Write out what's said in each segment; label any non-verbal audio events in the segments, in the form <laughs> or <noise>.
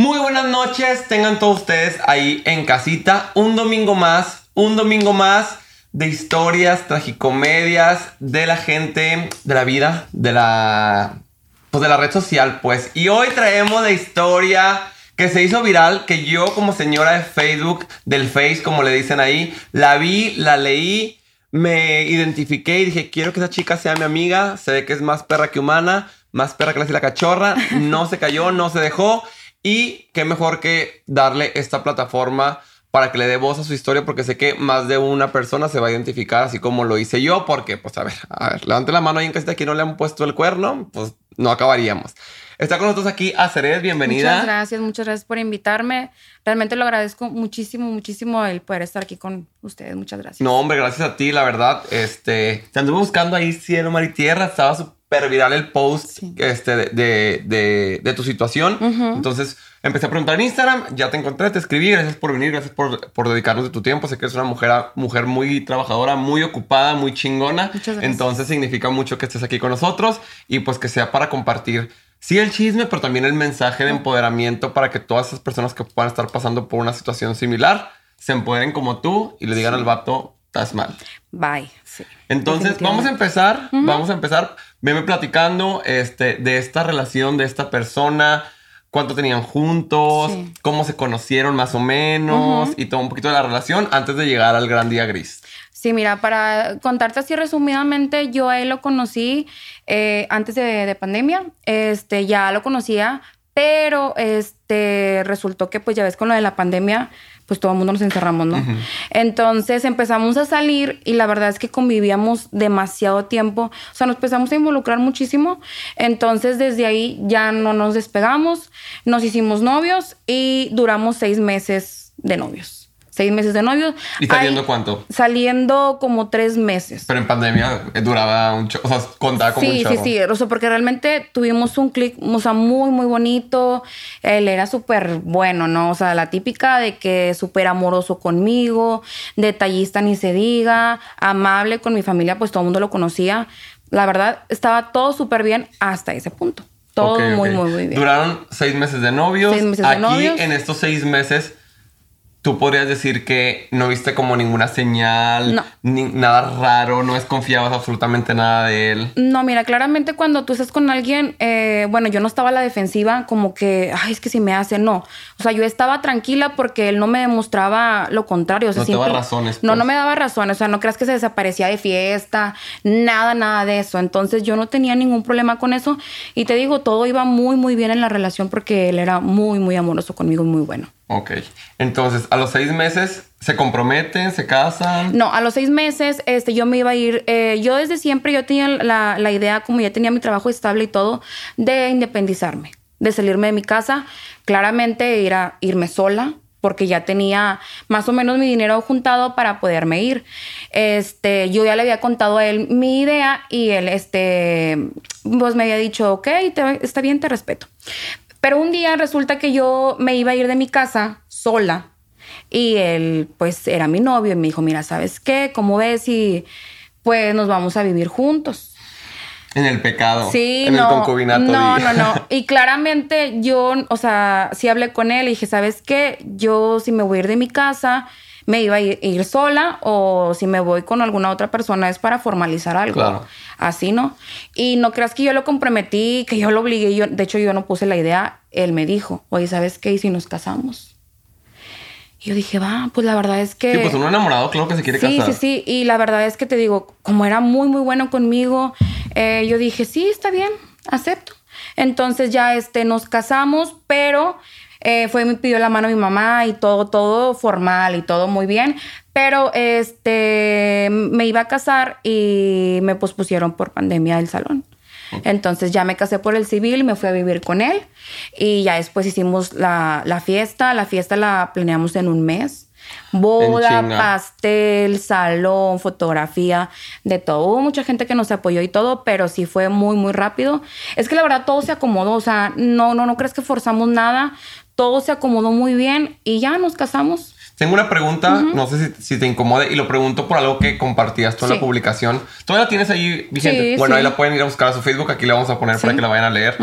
Muy buenas noches, tengan todos ustedes ahí en casita. Un domingo más, un domingo más de historias, tragicomedias de la gente, de la vida, de la, pues de la red social, pues. Y hoy traemos la historia que se hizo viral, que yo como señora de Facebook, del Face, como le dicen ahí, la vi, la leí, me identifiqué y dije, quiero que esa chica sea mi amiga, se ve que es más perra que humana, más perra que la, cachorra, no se cayó, no se dejó. Y qué mejor que darle esta plataforma para que le dé voz a su historia, porque sé que más de una persona se va a identificar, así como lo hice yo, porque, pues, a ver, a ver, levante la mano ahí en casita aquí no le han puesto el cuerno, pues no acabaríamos. Está con nosotros aquí Acered, bienvenida. Muchas gracias, muchas gracias por invitarme. Realmente lo agradezco muchísimo, muchísimo el poder estar aquí con ustedes. Muchas gracias. No, hombre, gracias a ti, la verdad. Este, te anduve buscando ahí cielo, mar y tierra, estaba súper viral el post este, de, de, de, tu situación. Entonces empecé a preguntar en Instagram, ya te encontré, te escribí, gracias por venir, gracias por, por dedicarnos de tu tiempo. Sé que eres una mujer, mujer muy trabajadora, muy ocupada, muy chingona. Muchas gracias. Entonces significa mucho que estés aquí con nosotros y pues que sea para compartir sí el chisme, pero también el mensaje de empoderamiento para que todas esas personas que puedan estar pasando por una situación similar se empoderen como tú y le digan al vato, estás mal. Bye. Sí. Entonces, vamos a empezar, vamos a empezar. Veme platicando este, de esta relación, de esta persona, cuánto tenían juntos, cómo se conocieron más o menos y todo un poquito de la relación antes de llegar al gran día gris. Sí, mira, para contarte así resumidamente, yo a él lo conocí eh, antes de, pandemia, este, ya lo conocía, pero este, resultó que pues ya ves con lo de la pandemia, pues todo el mundo nos encerramos, ¿no? Entonces empezamos a salir y la verdad es que convivíamos demasiado tiempo, o sea, nos empezamos a involucrar muchísimo, entonces desde ahí ya no nos despegamos, nos hicimos novios y duramos seis meses de novios seis meses de novio. ¿Y saliendo cuánto? Saliendo como tres meses. Pero en pandemia eh, duraba un o sea, contaba como sí, un Sí, sí, sí, o sea, porque realmente tuvimos un clic, o sea, muy, muy bonito. Él era súper bueno, ¿no? O sea, la típica de que súper amoroso conmigo, detallista ni se diga, amable con mi familia, pues todo el mundo lo conocía. La verdad, estaba todo súper bien hasta ese punto. Todo muy, muy, muy bien. Duraron seis meses de novios. Seis meses Aquí, de novios. en estos seis meses tú podrías decir que no viste como ninguna señal, ni nada raro, no desconfiabas absolutamente nada de él. No, mira, claramente cuando tú estás con alguien, eh, bueno, yo no estaba a la defensiva, como que, ay, es que si me hace, no. O sea, yo estaba tranquila porque él no me demostraba lo contrario. O sea, no te daba razones. No, no pues. me daba razones. O sea, no creas que se desaparecía de fiesta, nada, nada de eso. Entonces yo no tenía ningún problema con eso. Y te digo, todo iba muy, muy bien en la relación porque él era muy, muy amoroso conmigo muy bueno. Ok. Entonces, a los seis meses, ¿se comprometen? ¿Se casan? No, a los seis meses, este, yo me iba a ir. Eh, yo desde siempre, yo tenía la, la, idea, como ya tenía mi trabajo estable y todo, de independizarme, de salirme de mi casa. Claramente, ir a, irme sola, porque ya tenía más o menos mi dinero juntado para poderme ir. Este, yo ya le había contado a él mi idea y él, este, pues me había dicho, ok, está bien, te respeto. Pero un día resulta que yo me iba a ir de mi casa sola y él pues era mi novio y me dijo, mira, ¿sabes qué? ¿Cómo ves si pues nos vamos a vivir juntos? En el pecado. Sí, en no, el concubinato. No, no, no. <laughs> Y claramente yo, o sea, sí hablé con él y dije, ¿sabes qué? Yo si me voy a ir de mi casa, me iba a ir, sola o si me voy con alguna otra persona es para formalizar algo. Claro. Así, ¿no? Y no creas que yo lo comprometí, que yo lo obligué. Yo, de hecho, yo no puse la idea. Él me dijo, oye, ¿sabes qué? ¿Y si nos casamos? Y yo dije, va, pues la verdad es que... Sí, pues uno enamorado, claro que se quiere casar. Sí, sí, sí. Y la verdad es que te digo, como era muy, muy bueno conmigo, eh, yo dije, sí, está bien, acepto. Entonces ya este, nos casamos, pero eh, fue, me pidió la mano mi mamá y todo, todo formal y todo muy bien. Pero este, me iba a casar y me pospusieron por pandemia del salón. Entonces ya me casé por el civil, me fui a vivir con él y ya después hicimos la, la fiesta. La fiesta la planeamos en un mes. Boda, pastel, salón, fotografía, de todo. Hubo mucha gente que nos apoyó y todo, pero sí fue muy, muy rápido. Es que la verdad todo se acomodó, o sea, no, no, no crees que forzamos nada todo se acomodó muy bien y ya nos casamos. Tengo una pregunta, no sé si, si te incomode, y lo pregunto por algo que compartías Sí. la publicación. ¿Todavía la tienes ahí vigente? Sí, bueno, sí. ahí la pueden ir a buscar a su Facebook, aquí la vamos a poner para que la vayan a leer.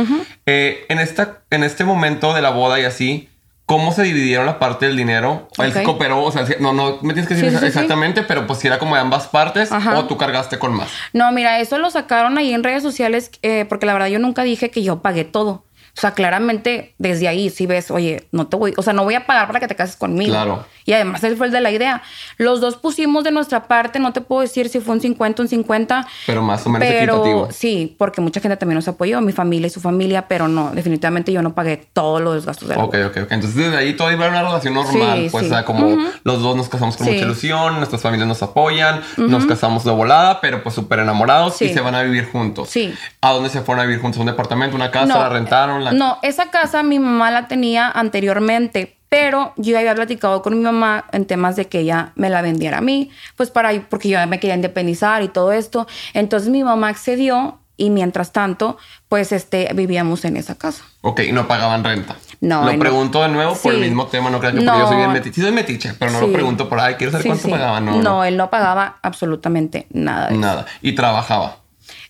Eh, en, esta, en este momento de la boda y así, ¿cómo se dividieron la parte del dinero? Él cooperó, o sea, no, no me tienes que decir exactamente, pero pues si era como de ambas partes Ajá. o tú cargaste con más. No, mira, eso lo sacaron ahí en redes sociales eh, porque la verdad yo nunca dije que yo pagué todo. O sea, claramente desde ahí si ves, oye, no te voy, o sea, no voy a pagar para que te cases conmigo. Claro. Y además él fue el de la idea. Los dos pusimos de nuestra parte, no te puedo decir si fue un 50, un 50. Pero más o menos Pero equitativo. sí, porque mucha gente también nos apoyó, mi familia y su familia, pero no, definitivamente yo no pagué todos los gastos de la Ok, ok, ok. Entonces desde ahí todo iba a una relación normal. Sí, pues, sí. o sea, como los dos nos casamos con Sí. mucha ilusión, nuestras familias nos apoyan, nos casamos de volada, pero pues súper enamorados y Sí. se van a vivir juntos. Sí. ¿A dónde se fueron a vivir juntos? ¿Un departamento, una casa? ¿La rentaron? La... No, esa casa mi mamá la tenía anteriormente, pero yo ya había platicado con mi mamá en temas de que ella me la vendiera a mí, pues para porque yo me quería independizar y todo esto. Entonces mi mamá accedió y mientras tanto, pues este vivíamos en esa casa. Ok, y no pagaban renta. No, Lo no. pregunto de nuevo por el mismo tema, no crean que porque yo soy bien metiche. Sí soy metiche, pero no lo pregunto por, ay, quiero saber Sí, cuánto pagaban. No, no, él no pagaba absolutamente nada. de eso. Nada. Y trabajaba.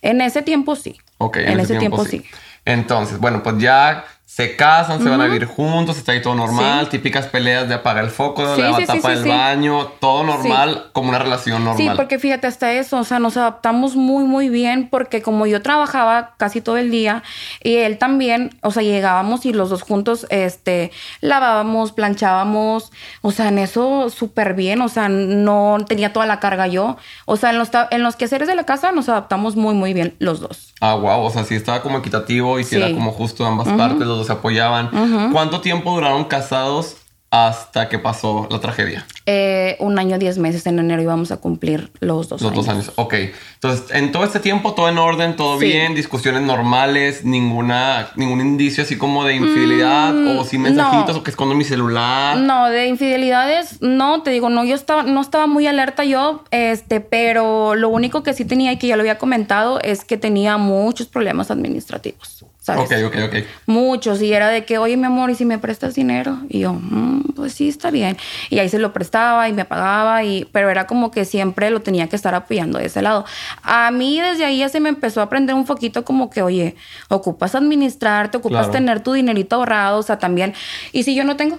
En ese tiempo sí. Ok, En, ese, tiempo, sí. Entonces, bueno, pues ya se casan, se van a vivir juntos, está ahí todo normal, Sí. típicas peleas de apagar el foco, Sí, de la sí, tapa del baño, todo normal, como una relación normal. Sí, porque fíjate, hasta eso, o sea, nos adaptamos muy, muy bien porque como yo trabajaba casi todo el día y él también, o sea, llegábamos y los dos juntos, este, lavábamos, planchábamos, o sea, en eso súper bien, o sea, no tenía toda la carga yo, o sea, en los, en los quehaceres de la casa nos adaptamos muy, muy bien los dos. Ah, wow, o sea, sí estaba como equitativo y sí, era como justo ambas partes, los dos se apoyaban. ¿Cuánto tiempo duraron casados hasta que pasó la tragedia? Eh, un año, diez meses en enero íbamos a cumplir los dos Los años. dos años. Ok. Entonces, en todo este tiempo, todo en orden, todo Sí. bien, discusiones normales, ninguna, ningún indicio así como de infidelidad o sin mensajitos Mm, no. o que escondo mi celular. No, de infidelidades, no, te digo, no, yo estaba, no estaba muy alerta yo, este, pero lo único que sí tenía y que ya lo había comentado es que tenía muchos problemas administrativos, ¿sabes? Ok, ok, ok. Muchos, y era de que, oye, mi amor, ¿y si me prestas dinero? Y yo, "Mm, pues sí, está bien. Y ahí se lo prestaba y me pagaba, y, pero era como que siempre lo tenía que estar apoyando de ese lado. A mí desde ahí ya se me empezó a aprender un poquito como que, oye, ocupas administrarte, ocupas Claro. tener tu dinerito ahorrado, o sea, también. Y si yo no tengo,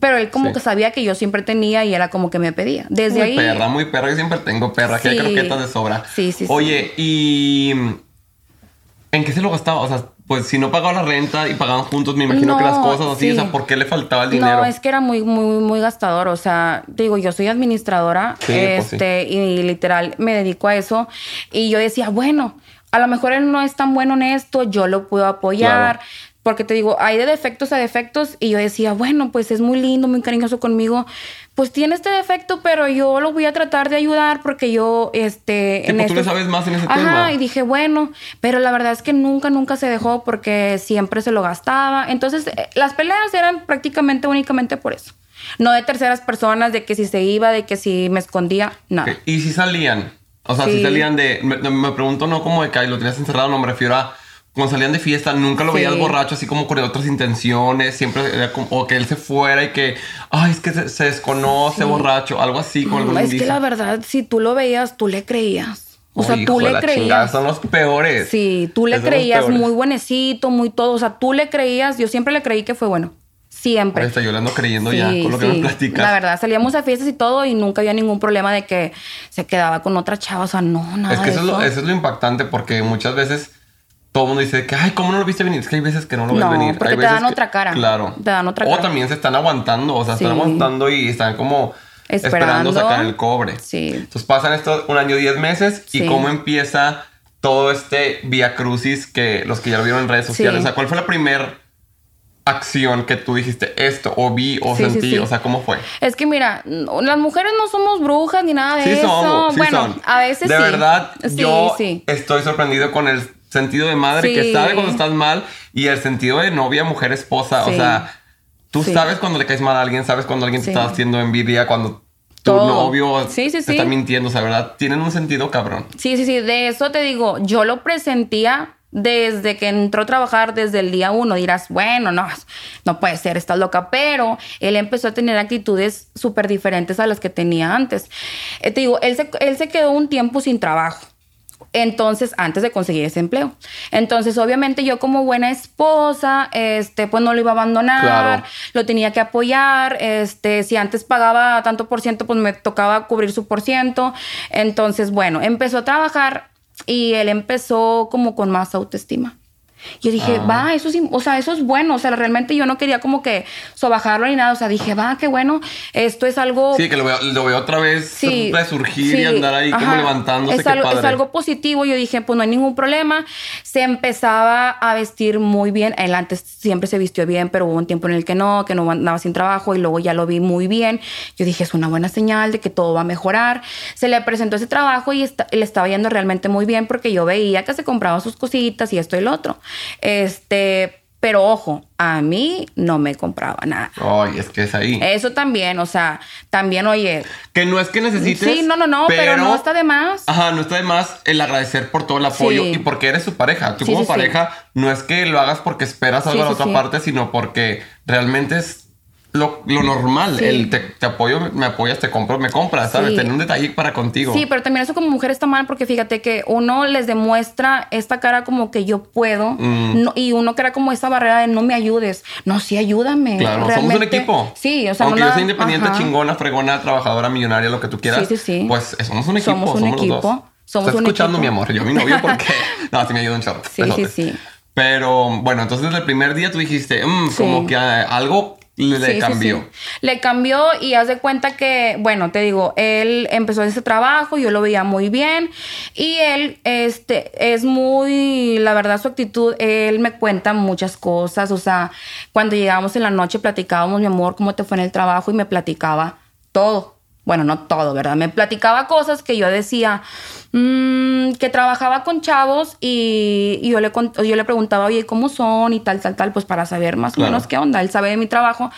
pero él como Sí. que sabía que yo siempre tenía y era como que me pedía. Desde muy ahí. perra, muy perra. Yo siempre tengo perra. Aquí hay croquetas de sobra. Sí, sí, sí. Oye, ¿y en qué se lo gastaba? O sea, pues si no pagaba la renta y pagaban juntos, me imagino que las cosas así, sí. o sea, ¿por qué le faltaba el dinero? No, es que era muy, muy, muy gastador. O sea, digo, yo soy administradora, Sí, pues sí. este, y literal me dedico a eso. Y yo decía, bueno, a lo mejor él no es tan bueno en esto, yo lo puedo apoyar. Claro. Porque te digo, hay de defectos a defectos. Y yo decía, bueno, pues es muy lindo, muy cariñoso conmigo. Pues tiene este defecto, pero yo lo voy a tratar de ayudar porque yo, este. Sí, pues tú le sabes más en ese Ajá, tema. y dije, bueno, pero la verdad es que nunca, nunca se dejó porque siempre se lo gastaba. Entonces, eh, las peleas eran prácticamente únicamente por eso. No de terceras personas, de que si se iba, de que si me escondía, nada. ¿Y si salían? O sea, si Sí. salían de... Me, me pregunto no como de que ay, lo tenías encerrado, no me refiero a... Cuando salían de fiesta, nunca lo Sí. veías borracho, así como con otras intenciones, siempre era como, o que él se fuera y que, ay, es que se, se desconoce, borracho, algo así, con algún Mm, es que la verdad, si tú lo veías, tú le creías. O sea, tú le la chingada, creías. Son los peores. Sí, tú le Es creías muy buenecito, muy todo. O sea, tú le creías, yo siempre le creí que fue bueno. Siempre. Ahí está, yo le ando creyendo Sí, ya con lo que me platicas. La verdad, salíamos a fiestas y todo y nunca había ningún problema de que se quedaba con otra chava. O sea, no, nada Es que de eso es, lo, eso es lo impactante porque muchas veces todo el mundo dice que, ay, ¿cómo no lo viste venir? Es que hay veces que no lo ves No, venir. porque Hay te veces dan que- otra cara. Claro. Te dan otra o cara. también se están aguantando, o sea, están aguantando y están como esperando, Esperando. sacar el cobre. Sí. Entonces pasan esto un año, diez meses y cómo empieza todo este vía crucis que los que ya lo vieron en redes sociales. Sí. O sea, ¿cuál fue la primera acción que tú dijiste esto o vi o Sí, sentí? sí. O sea, ¿cómo fue? Es que mira, las mujeres no somos brujas ni nada de Sí eso. somos, sí bueno, son. a veces De verdad, yo estoy sorprendido con el sentido de madre que sabe cuando estás mal y el sentido de novia, mujer, esposa. O Sí. sea, tú sabes cuando le caes mal a alguien, sabes cuando alguien te está haciendo envidia, cuando tu Todo. novio Sí, sí, te está mintiendo. O sea, ¿verdad? Tienen un sentido cabrón. Sí, sí, sí. De eso te digo, yo lo presentía desde que entró a trabajar desde el día uno. Dirás, bueno, no, no puede ser, estás loca. Pero él empezó a tener actitudes súper diferentes a las que tenía antes. Eh, te digo, él se, él se quedó un tiempo sin trabajo. Entonces, antes de conseguir ese empleo. Entonces, obviamente, yo como buena esposa, este, pues no lo iba a abandonar, Claro. lo tenía que apoyar. Este, si antes pagaba tanto por ciento, pues me tocaba cubrir su por ciento. Entonces, bueno, empezó a trabajar y él empezó como con más autoestima. Yo dije, Ah. va, eso sí, o sea, eso es bueno. O sea, realmente yo no quería como que sobajarlo ni nada. O sea, dije, va, qué bueno. Esto es algo Sí, que lo veo, lo veo otra vez Sí, resurgir y andar ahí como ajá. levantándose. Es qué algo, es padre. algo positivo. Yo dije, pues no hay ningún problema. Se empezaba a vestir muy bien. Él antes siempre se vistió bien, pero hubo un tiempo en el que no, que no andaba sin trabajo y luego ya lo vi muy bien. Yo dije, es una buena señal de que todo va a mejorar. Se le presentó ese trabajo y esta- le estaba yendo realmente muy bien porque yo veía que se compraba sus cositas y esto y lo otro. Este, pero ojo, a mí no me compraba nada. Ay, es que es ahí. Eso también, o sea, también, oye, que no es que necesites. Sí, no, no, no, pero, no está de más. Ajá, no está de más el agradecer por todo el apoyo Sí. y porque eres su pareja. Tú Sí, como sí, pareja no es que lo hagas porque esperas algo a la otra parte, sino porque realmente es lo, lo normal. Sí. El te, te apoyo, me apoyas, te compro, me compras, ¿sabes? Sí. Tener un detalle para contigo. Sí, pero también eso como mujer está mal porque fíjate que uno les demuestra esta cara como que yo puedo Mm. no- y uno crea como esa barrera de no me ayudes. No, sí, ayúdame. Claro, somos un equipo. Sí, o sea, Aunque no yo sea independiente, ajá. chingona, fregona, trabajadora, millonaria, lo que tú quieras. Sí, sí, sí. Pues eh, somos un equipo. Somos un somos los equipo, dos. somos Estás un escuchando, equipo. mi amor. Yo a mi novio porque. <laughs> no, sí me ayuda un chorro. Sí, sí, sí. Pero bueno, entonces desde el primer día tú dijiste, "Mm, Sí. como que ah, algo le, sí, cambió. sí. Le cambió y haz de cuenta que, bueno, te digo, él empezó ese trabajo, yo lo veía muy bien y él, este, es muy, la verdad, su actitud, él me cuenta muchas cosas, o sea, cuando llegábamos en la noche platicábamos, mi amor, cómo te fue en el trabajo y me platicaba todo. Bueno, no todo, ¿verdad? Me platicaba cosas que yo decía, mm, que trabajaba con chavos y, y yo, le, yo le preguntaba, oye, ¿cómo son? Y tal, tal, tal, pues para saber más Claro. o menos qué onda. Él sabe de mi trabajo,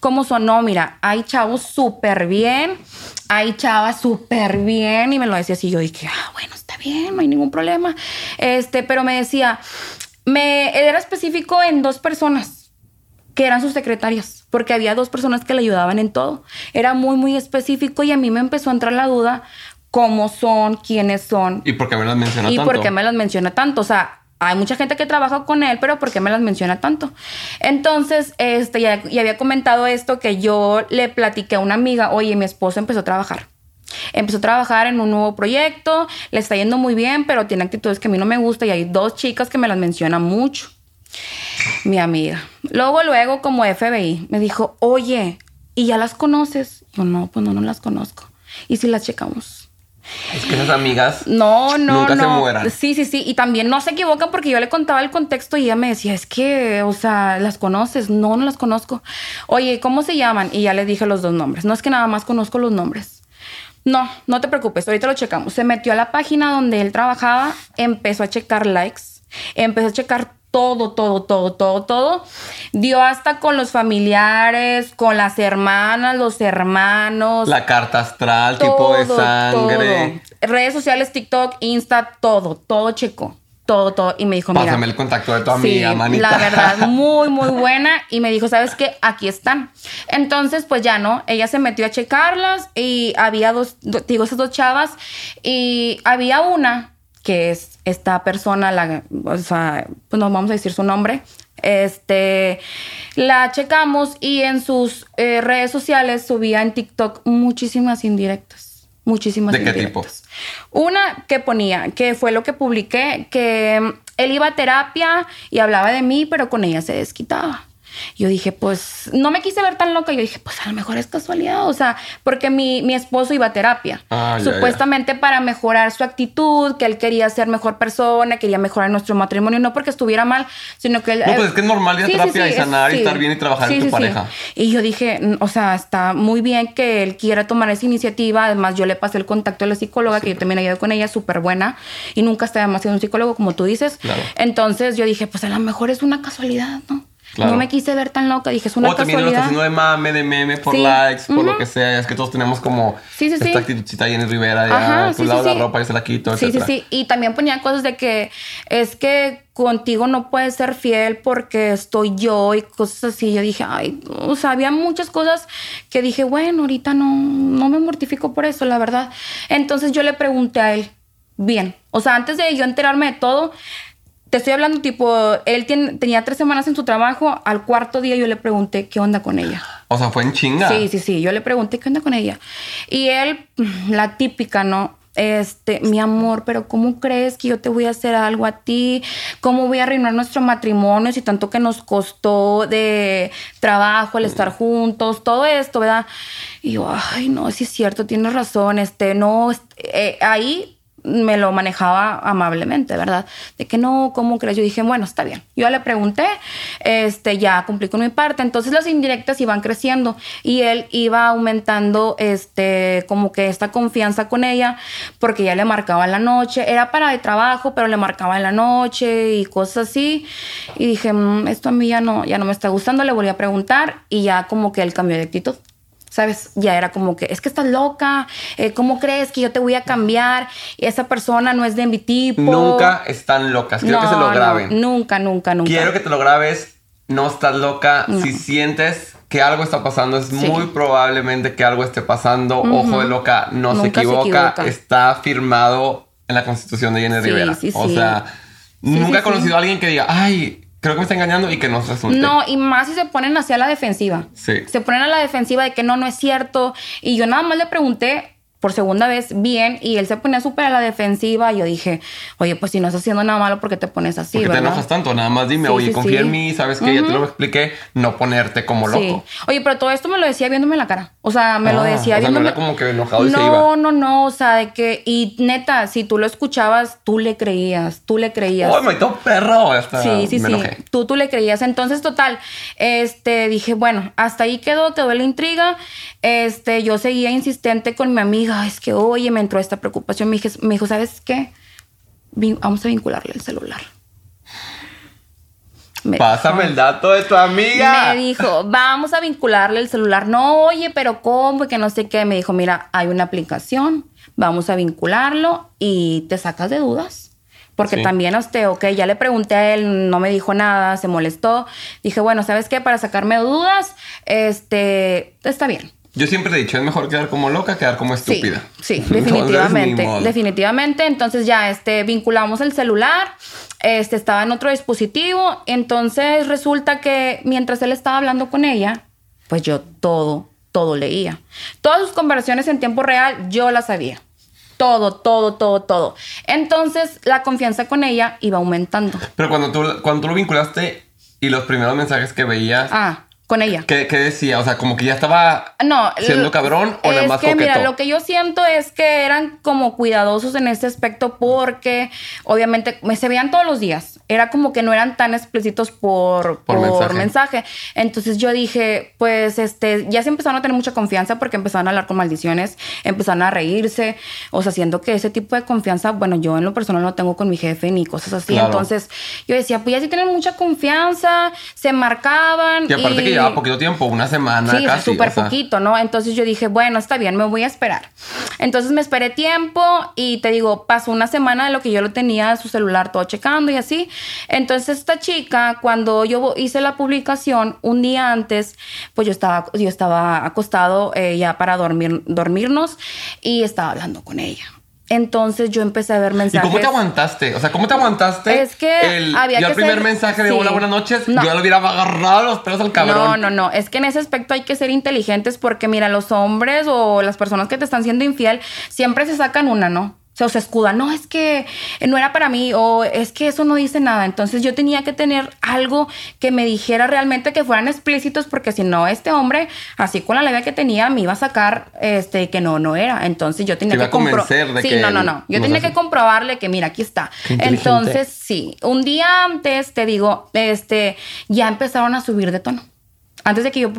cómo son. No, mira, hay chavos súper bien, hay chavas súper bien. Y me lo decía así. Yo dije, ah, bueno, está bien, no hay ningún problema. Este, pero me decía, me era específico en dos personas que eran sus secretarias, porque había dos personas que le ayudaban en todo. Era muy, muy específico y a mí me empezó a entrar la duda cómo son, quiénes son ¿Y por qué me las menciona y tanto? por qué me las menciona tanto. O sea, hay mucha gente que trabaja con él, pero ¿por qué me las menciona tanto? Entonces, este, ya, ya había comentado esto que yo le platiqué a una amiga, oye, mi esposo empezó a trabajar. Empezó a trabajar en un nuevo proyecto, le está yendo muy bien, pero tiene actitudes que a mí no me gustan y hay dos chicas que me las mencionan mucho. Mi amiga. Luego, luego, como FBI, me dijo, oye, ¿y ya las conoces? Yo, no, pues no, no las conozco. ¿Y si las checamos? Es que esas amigas. No, no, Nunca se no. mueran. Sí, sí, sí. Y también no se equivocan porque yo le contaba el contexto y ella me decía, es que, o sea, ¿las conoces? No, no las conozco. Oye, ¿cómo se llaman? Y ya le dije los dos nombres. No es que nada más conozco los nombres. No, no te preocupes, ahorita lo checamos. Se metió a la página donde él trabajaba, empezó a checar likes, empezó a checar todo, todo, todo, todo, todo. Dio hasta con los familiares, con las hermanas, los hermanos La carta astral, tipo de todo, sangre. todo. Redes sociales, TikTok, Insta, todo, todo checo. Todo, todo. Y me dijo, mira. Pásame el contacto de tu Sí, amiga, manita. la verdad, <laughs> muy, muy buena. Y me dijo, ¿sabes qué? Aquí están. Entonces, pues ya no. Ella se metió a checarlas y había dos, do- digo, esas dos chavas. Y había una que es esta persona, la, o sea, pues no vamos a decir su nombre. Este, la checamos y en sus eh, redes sociales subía en TikTok muchísimas indirectas. Muchísimas ¿De qué indirectas. Una que ponía, que fue lo que publiqué, que mm, él iba a terapia y hablaba de mí, pero con ella se desquitaba. Yo dije, pues, no me quise ver tan loca. Yo dije, pues a lo mejor es casualidad. O sea, porque mi, mi esposo iba a terapia. Ah, ya, ya. Supuestamente para mejorar su actitud, que él quería ser mejor persona, quería mejorar nuestro matrimonio. No porque estuviera mal, sino que él. No, pues es que es normal ir a terapia y sanar y estar bien y trabajar en tu pareja. Y yo dije, o sea, está muy bien que él quiera tomar esa iniciativa. Además, yo le pasé el contacto a la psicóloga, que yo también ayudé con ella, súper buena. Y nunca está demasiado un psicólogo, como tú dices. Claro. Entonces yo dije, pues a lo mejor es una casualidad, ¿no? Claro. No me quise ver tan loca, dije, es una o también lo está casualidad. haciendo de mame, de meme, por Sí. likes, por lo que sea. Es que todos tenemos como Sí, sí, esta sí. actitudcita ahí en Rivera de Ajá, ah, sí, lado sí, la sí. ropa, yo se la quito, Sí, sí, etcétera. sí. Y también ponía cosas de que es que contigo no puedes ser fiel porque estoy yo y cosas así. Yo dije, ay, o sea, había muchas cosas que dije, bueno, ahorita no, no me mortifico por eso, la verdad. Entonces yo le pregunté a él, bien, o sea, antes de yo enterarme de todo, te estoy hablando tipo, él tiene- tenía tres semanas en su trabajo, al cuarto día yo le pregunté qué onda con ella. O sea, fue en chinga. Sí, sí, sí. Yo le pregunté qué onda con ella. Y él, <clears throat> la típica, ¿no? Este, mi amor, pero ¿cómo crees que yo te voy a hacer algo a ti? ¿Cómo voy a arruinar nuestro matrimonio si tanto que nos costó de trabajo el estar juntos, todo esto, ¿verdad? Y yo, ay, no, sí es cierto, tienes razón, este, no, eh, ahí me lo manejaba amablemente, ¿verdad? De que no, ¿cómo crees? Yo dije, bueno, está bien. Yo le pregunté, este, ya cumplí con mi parte. Entonces las indirectas iban creciendo y él iba aumentando, este, como que esta confianza con ella, porque ya le marcaba en la noche. Era para de trabajo, pero le marcaba en la noche y cosas así. Y dije, "Mm, esto a mí ya no, ya no me está gustando. Le volví a preguntar y ya como que él cambió de actitud. ¿Sabes? Ya era como que, es que estás loca, eh, ¿cómo crees que yo te voy a cambiar? Esa persona no es de mi tipo. Nunca están locas. Quiero que se lo No, no, graben. nunca, nunca, nunca. Quiero que te lo grabes. No estás loca. No. Si sientes que algo está pasando, es Sí. muy probablemente que algo esté pasando. Ojo de loca, no se equivoca. Está firmado en la constitución de Jenny Sí, Rivera. sí, o sea, nunca he conocido a alguien que diga, ay, creo que me está engañando y que no resulte. No, y más si se ponen hacia la defensiva. Sí. Se ponen a la defensiva de que no, no es cierto. Y yo nada más le pregunté por segunda vez bien y él se ponía súper a la defensiva y yo dije, oye, pues si no estás haciendo nada malo, ¿por qué te pones así, Porque te verdad? enojas tanto, nada más dime, Sí, oye, sí, confía sí. en mí, sabes que ya te lo expliqué, no ponerte como loco. Oye, pero todo esto me lo decía viéndome en la cara. O sea, me lo Ah, decía o sea, no viéndome. era como que enojado y se no, iba. No, no, o sea, de que. Y neta, si tú lo escuchabas, tú le creías, tú le creías. ¡Ay, me todo perro! Hasta Sí, sí, me sí. enojé. Tú, tú le creías. Entonces, total, este, dije, bueno, hasta ahí quedó, quedó la intriga. Este, yo seguía insistente con mi amiga, es que, oye, me entró esta preocupación. Me, dije, me dijo, ¿sabes qué? Vin- Vamos a vincularle el celular. Me Pásame el dato de tu amiga. me dijo, vamos a vincularle el celular. No, oye, pero ¿cómo? Que no sé qué. Me dijo, mira, hay una aplicación, vamos a vincularlo y te sacas de dudas. Porque Sí. también, este, ok, ya le pregunté a él, no me dijo nada, se molestó. Dije, bueno, ¿sabes qué? Para sacarme de dudas, este, está bien. Yo siempre he dicho, es mejor quedar como loca que quedar como Sí, estúpida. Sí, <laughs> Entonces, definitivamente. ni modo. definitivamente. Entonces ya este, vinculamos el celular, este estaba en otro dispositivo. Entonces resulta que mientras él estaba hablando con ella, pues yo todo, todo leía. Todas sus conversaciones en tiempo real, yo las sabía. Todo, todo, todo, todo. Entonces la confianza con ella iba aumentando. Pero cuando tú, cuando tú lo vinculaste y los primeros mensajes que veías, Ah, con ella. ¿qué, qué decía? O sea, como que ya estaba No, siendo cabrón o nada más que coqueto. mira, lo que yo siento es que eran como cuidadosos en este aspecto porque obviamente me se veían todos los días. Era como que no eran tan explícitos por, Por por, mensaje. mensaje. Entonces yo dije, pues este, ya se empezaron a tener mucha confianza porque empezaron a hablar con maldiciones, empezaron a reírse, o sea, siendo que ese tipo de confianza, bueno, yo en lo personal no tengo con mi jefe ni cosas así. Claro. Entonces yo decía, pues ya sí tienen mucha confianza, se marcaban. Y aparte que llevaba poquito tiempo, una semana Sí, súper o sea. poquito, ¿no? Entonces yo dije, bueno, está bien, me voy a esperar. Entonces me esperé tiempo y te digo, pasó una semana de lo que yo lo tenía su celular todo checando y así. Entonces esta chica, cuando yo hice la publicación un día antes, pues yo estaba, yo estaba acostado eh, ya para dormir, dormirnos y estaba hablando con ella. Entonces yo empecé a ver ¿Y mensajes. cómo te aguantaste? O sea, ¿cómo te aguantaste? Es que el, había yo al que primer ser- mensaje de sí. hola, buenas noches, No. yo ya lo hubiera agarrado los pelos al cabrón. No, no, no. Es que en ese aspecto hay que ser inteligentes porque, mira, los hombres o las personas que te están siendo infiel siempre se sacan una, ¿no? O sea, se escudan, no, es que no era para mí o es que eso no dice nada. Entonces yo tenía que tener algo que me dijera realmente que fueran explícitos porque si no, este hombre, así con la leve que tenía, me iba a sacar este que no, no era. Entonces yo tenía Te que a compro- convencer de Sí, que no, no, no. Yo tenía que comprobarle que, mira, aquí está. Entonces, sí, un día antes, te digo, este, ya empezaron a subir de tono. Antes de que yo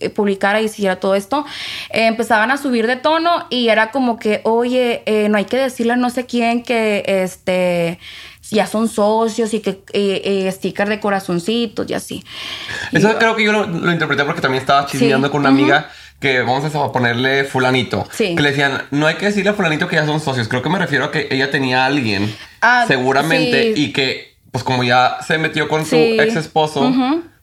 eh, publicara y hiciera todo esto, eh, empezaban a subir de tono y era como que, oye, eh, no hay que decirle a no sé quién que, este, ya son socios y que eh, eh, sticker de corazoncitos y así. Eso creo que yo lo, lo interpreté porque también estaba chismeando con una amiga que vamos a ponerle fulanito. Sí. Que le decían, no hay que decirle a fulanito que ya son socios. Creo que me refiero a que ella tenía a alguien, Ah, seguramente, sí. y que, pues como ya se metió con su ex esposo,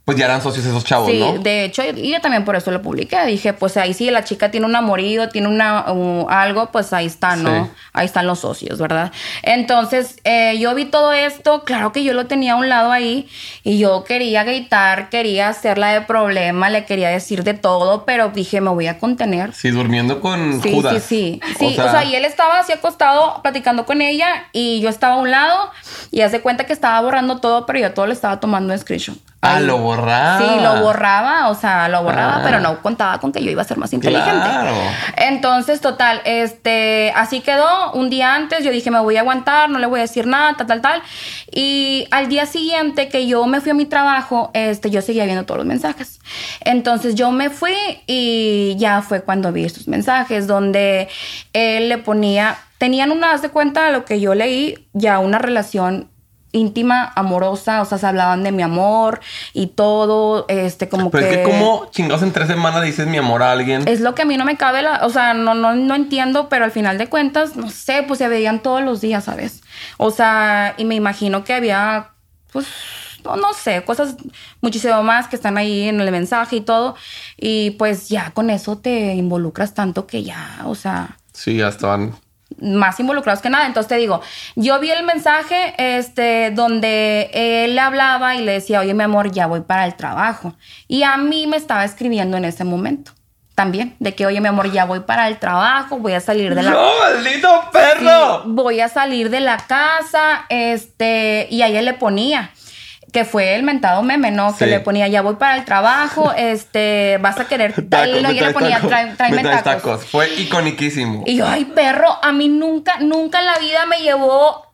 pues ya eran socios esos chavos, Sí, ¿no? de hecho, y yo también por eso lo publiqué. Dije, pues ahí sí, la chica tiene un amorío, tiene una, uh, algo, pues ahí está, ¿no? Sí. Ahí están los socios, ¿verdad? Entonces, eh, yo vi todo esto, claro que yo lo tenía a un lado ahí y yo quería gritar, quería hacerla de problema, le quería decir de todo, pero dije, me voy a contener. Sí, durmiendo con Sí, Judas. sí, sí. Sí, o sea, y él estaba así acostado platicando con ella y yo estaba a un lado y hace cuenta que estaba borrando todo, pero yo todo le estaba tomando en screenshot. Ah, lo borraba. Sí, lo borraba, o sea, lo borraba, Ah. pero no contaba con que yo iba a ser más inteligente. Claro. Entonces, total, este, así quedó. Un día antes yo dije, me voy a aguantar, no le voy a decir nada, tal, tal, tal. Y al día siguiente que yo me fui a mi trabajo, este, yo seguía viendo todos los mensajes. Entonces yo me fui y ya fue cuando vi estos mensajes donde él le ponía, tenían una, haz de cuenta de lo que yo leí, ya una relación íntima, amorosa, o sea, se hablaban de mi amor y todo, este, como Pero que... es que como chingados en tres semanas dices mi amor a alguien. Es lo que a mí no me cabe, la, o sea, no, no, no entiendo, pero al final de cuentas, no sé, pues se veían todos los días, ¿sabes? O sea, y me imagino que había, pues, no, no sé, cosas muchísimo más que están ahí en el mensaje y todo. Y pues ya con eso te involucras tanto que ya, o sea, Sí, ya estaban. Más involucrados que nada. Entonces te digo, yo vi el mensaje este, donde él le hablaba y le decía, oye, mi amor, ya voy para el trabajo. Y a mí me estaba escribiendo en ese momento también, de que, oye, mi amor, ya voy para el trabajo, voy a salir de la... ¡No, maldito perro! Sí, voy a salir de la casa, este, y a ella le ponía que fue el mentado meme, ¿no? Que le ponía, ya voy para el trabajo, este, vas a querer... <laughs> Tacos, y ella le ponía, tacos, "Trae- tráeme me traes tacos". tacos. Fue iconiquísimo. Y yo, ay, perro, a mí nunca, nunca en la vida me llevó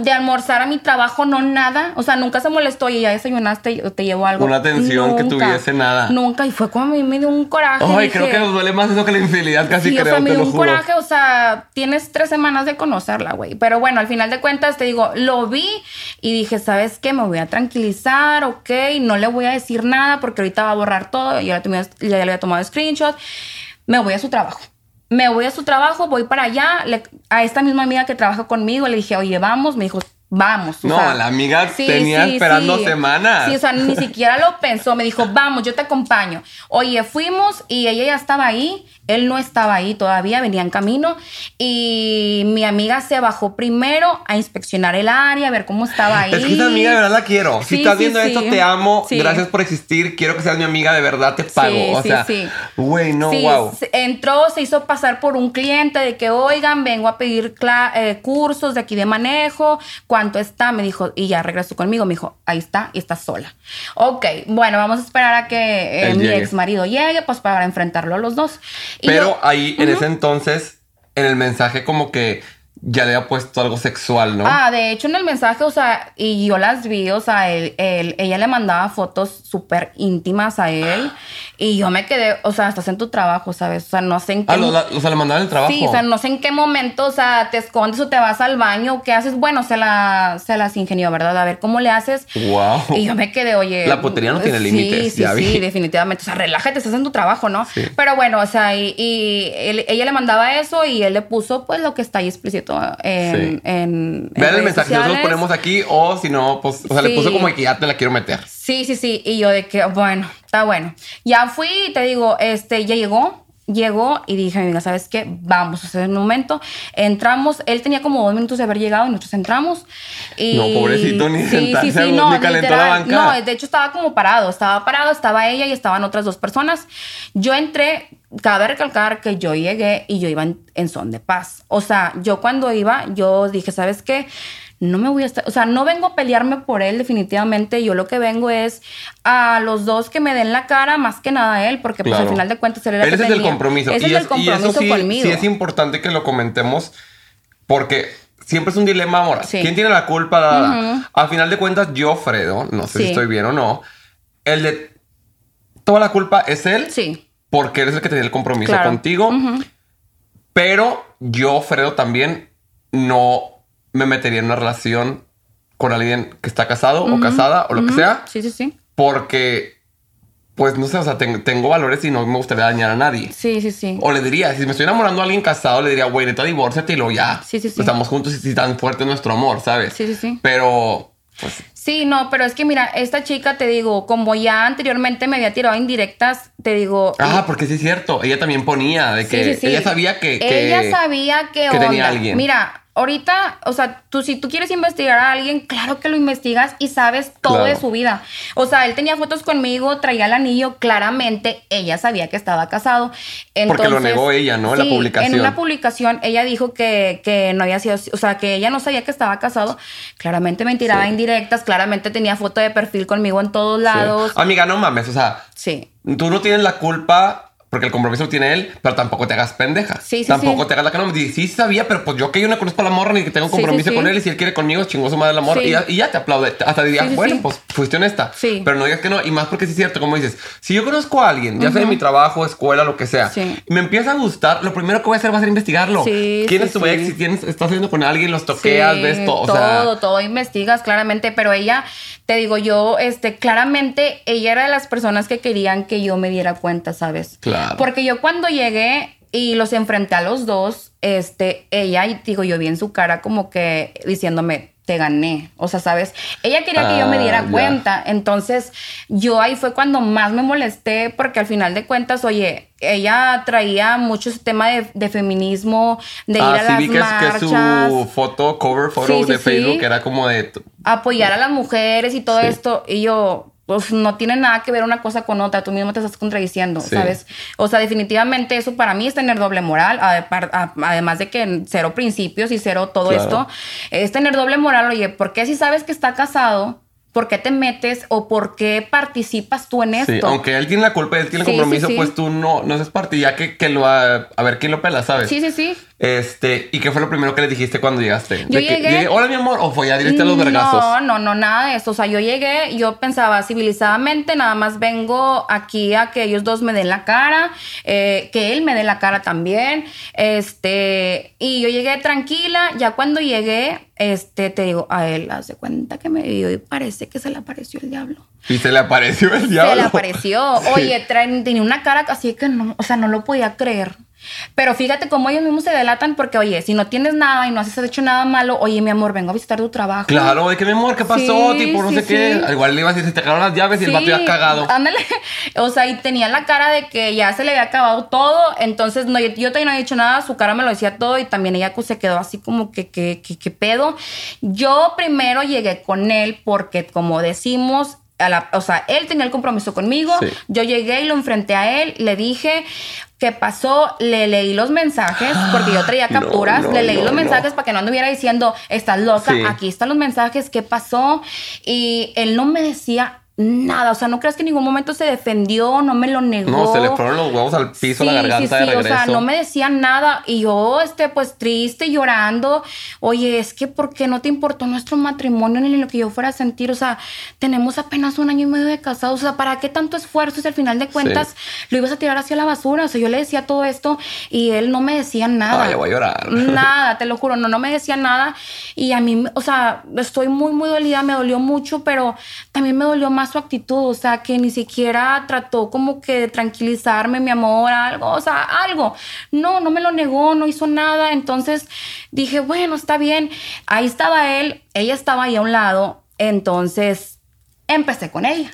de almorzar a mi trabajo, no nada. O sea, nunca se molestó y ya desayunaste o te llevó algo. Una atención que tuviese nada. Nunca. Y fue como a mí me dio un coraje. Ay, dije, creo que nos duele más eso que la infidelidad, casi sí, o creo, sea, me dio un juro. coraje, o sea, tienes tres semanas de conocerla, güey. Pero bueno, al final de cuentas, te digo, lo vi y dije, ¿sabes qué? Me voy a tranquilizar, ok, no le voy a decir nada porque ahorita va a borrar todo. Tomé- ya le había tomado screenshot. Me voy a su trabajo. Me voy a su trabajo, voy para allá. le- a esta misma amiga que trabaja conmigo le dije, oye, vamos. Me dijo, vamos. o No, sea, la amiga tenía esperando semanas. Sí, o sea, ni <laughs> siquiera lo pensó. Me dijo, vamos, yo te acompaño. Oye, fuimos y ella ya estaba ahí. Él no estaba ahí todavía, venía en camino. Y mi amiga se bajó primero a inspeccionar el área, a ver cómo estaba ahí. Es que esa amiga de verdad la quiero. si Sí, estás sí, viendo sí. esto, te amo. Sí. Gracias por existir. Quiero que seas mi amiga de verdad, te pago. Sí, o sí, sea, sí. güey, no, Sí, wow. entró, se hizo pasar por un cliente de que, oigan, vengo a pedir eh, cursos de aquí de manejo. ¿Cuánto está? Me dijo, y ya regresó conmigo. Me dijo, ahí está, y está sola. Ok, bueno, vamos a esperar a que eh, mi llegue. ex marido llegue, pues para enfrentarlo a los dos. Y Pero yo- ahí, en ese entonces, en el mensaje, como que ya le había puesto algo sexual, ¿no? Ah, de hecho en el mensaje, o sea, y yo las vi, o sea, él, él- ella le mandaba fotos súper íntimas a él y yo me quedé, o sea, estás en tu trabajo, ¿sabes? O sea, no sé en qué... Ah, lo, la- o sea, le mandaban el trabajo. Sí, o sea, no sé en qué momento, o sea, te escondes o te vas al baño qué haces. Bueno, se, la, se las ingenió, ¿verdad? A ver cómo le haces. Wow. Y yo me quedé, oye. La putería no tiene sí, límites, Sí, ya vi. sí, definitivamente. O sea, relájate, estás en tu trabajo, ¿no? Sí. Pero bueno, o sea, y, y él- ella le mandaba eso y él le puso, pues, lo que está ahí explícito en. Sí. en, en Vean el mensaje, nosotros lo sociales. ponemos aquí, o si no, pues, o sea, le puso como que ya te la quiero meter. Sí, sí, sí. Y yo de que, bueno, está bueno. Ya fui y te digo, este, ya llegó. Llegó y dije, amiga, ¿sabes qué? Vamos a hacer un momento. Entramos, él tenía como dos minutos de haber llegado y nosotros entramos. Y... No, pobrecito, ni sí, sentarse, sí, sí, ni no, calentó la literal. banca. No, de hecho estaba como parado. Estaba parado, estaba ella y estaban otras dos personas. Yo entré, cabe recalcar que yo llegué y yo iba en, en son de paz. O sea, yo cuando iba, yo dije, ¿sabes qué? No me voy a estar, o sea, no vengo a pelearme por él definitivamente, yo lo que vengo es a los dos que me den la cara, más que nada a él, porque pues al final de cuentas él era el es el compromiso. Ese y, es el y compromiso eso sí, conmigo. sí es importante que lo comentemos porque siempre es un dilema moral. Sí. ¿Quién tiene la culpa? Ujú. Al final de cuentas, yo, Fredo, no sé si estoy bien o no, el de toda la culpa es él Sí, porque él es el que tenía el compromiso claro. contigo. Pero yo, Fredo, también no me metería en una relación con alguien que está casado o casada o lo que sea. Sí, sí, sí. Porque, pues no sé, o sea, ten- tengo valores y no me gustaría dañar a nadie. Sí, sí, sí. O le diría, si me estoy enamorando a alguien casado, le diría, güey, neta, divórciate y luego ya. Sí, sí, sí. Estamos juntos y si tan fuerte es nuestro amor, ¿sabes? Sí, sí, sí. Pero, pues, Sí, no, pero es que mira, esta chica, te digo, como ya anteriormente me había tirado indirectas, te digo... ah, porque sí es cierto. Ella también ponía de que Sí, sí, sí. ella sabía que. que- Ella sabía que, que onda. tenía alguien. Mira, ahorita, o sea, tú si tú quieres investigar a alguien, claro que lo investigas y sabes todo Claro. de su vida. O sea, él tenía fotos conmigo, traía el anillo, claramente ella sabía que estaba casado. Porque lo negó ella, ¿no? En la publicación. En una publicación ella dijo que, que no había sido, o sea, que ella no sabía que estaba casado. Claramente me tiraba Sí. indirectas, claramente tenía foto de perfil conmigo en todos Sí. lados. Amiga, no mames, o sea, Sí. tú no tienes la culpa porque el compromiso lo tiene él, pero tampoco te hagas pendeja. Sí, sí, Tampoco sí. te hagas la que no me dices, sí sabía, pero pues yo que yo no conozco a la morra ni que tengo un compromiso con él y si él quiere conmigo, chingó su madre la morra y, ya, y ya te aplaude. Hasta diría, Sí, sí, bueno, pues fuiste honesta. Sí. Pero no digas que no, y más porque sí es cierto, como dices, si yo conozco a alguien, ya sea en mi trabajo, escuela, lo que sea, y me empieza a gustar, lo primero que voy a hacer va a ser investigarlo. Sí, ¿Quién es tu ex? Si tienes, estás saliendo con alguien, los toqueas, ves todo. O todo, sea, todo investigas claramente, pero ella, te digo yo, este, claramente ella era de las personas que querían que yo me diera cuenta, ¿sabes? Claro. Porque yo cuando llegué y los enfrenté a los dos, este, ella, y digo yo vi en su cara como que diciéndome, te gané, o sea, ¿sabes? Ella quería que yo me Ah, diera cuenta, entonces yo ahí fue cuando más me molesté porque al final de cuentas, oye, ella traía mucho ese tema de, de feminismo, de ir ah, a sí las vi que, es- que marchas su foto, cover photo Sí, sí, de. Facebook era como de... apoyar a las mujeres y todo esto. Y yo, pues no tiene nada que ver una cosa con otra. Tú mismo te estás contradiciendo, Sí. ¿sabes? O sea, definitivamente eso para mí es tener doble moral. Además de que cero principios y cero todo Claro. esto. Es tener doble moral. Oye, ¿por qué si sabes que está casado? ¿Por qué te metes o por qué participas tú en esto? Sí, aunque él tiene la culpa, él tiene el Sí, compromiso, pues tú no, no seas parte, ya que, que lo a, a ver quién lo pela, ¿sabes? Sí, sí, sí. Este, ¿y qué fue lo primero que le dijiste cuando llegaste? Yo De que llegué- Hola, mi amor, o fue ya directo a los vergazos. No, no, no, nada de eso. O sea, yo llegué, yo pensaba civilizadamente, nada más vengo aquí a que ellos dos me den la cara, eh, que él me dé la cara también. Este, y yo llegué tranquila. Ya cuando llegué, este, te digo, a él hace cuenta que me vio y parece que se le apareció el diablo. Y se le apareció el diablo. Se le apareció. <laughs> Sí. Oye, traen- tenía una cara así que no, o sea, no lo podía creer. Pero fíjate cómo ellos mismos se delatan porque, oye, si no tienes nada y no has hecho nada malo, oye, mi amor, vengo a visitar tu trabajo. Claro, de que mi amor, ¿qué pasó? Sí, tipo, no sí, sé qué. sí. Igual le iba a decir, se te cagaron las llaves y el vato ya cagado. Ándale. <laughs> O sea, y tenía la cara de que ya se le había acabado todo. Entonces, no, yo, yo todavía no había dicho nada. Su cara me lo decía todo. Y también ella se quedó así como que, que, que, que pedo. Yo primero llegué con él porque, como decimos, a la- o sea, él tenía el compromiso conmigo. Sí. Yo llegué y lo enfrenté a él. Le dije. ¿Qué pasó? Le leí los mensajes porque yo traía <gasps> capturas. no, le leí no, los mensajes para que no anduviera diciendo, estás loca, Sí. aquí están los mensajes, ¿qué pasó? Y él no me decía nada, o sea, no creas que en ningún momento se defendió, no me lo negó. No, se le fueron los huevos al piso, la Sí, garganta sí, de sí, regreso. O sea, no me decía nada y yo, este, pues triste, llorando. Oye, es que ¿por qué no te importó nuestro matrimonio ni lo que yo fuera a sentir? O sea, tenemos apenas un año y medio de casados. O sea, ¿para qué tanto esfuerzo si al final de cuentas lo ibas a tirar hacia la basura? O sea, yo le decía todo esto y él no me decía nada. Ay, voy a llorar. Nada, <laughs> te lo juro, no, no me decía nada. Y a mí, o sea, estoy muy, muy dolida, me dolió mucho, pero también me dolió más su actitud. O sea, que ni siquiera trató como que de tranquilizarme, mi amor, algo, o sea, algo. No, no me lo negó, no hizo nada. Entonces dije, bueno, está bien. Ahí estaba él, ella estaba ahí a un lado. Entonces empecé con ella.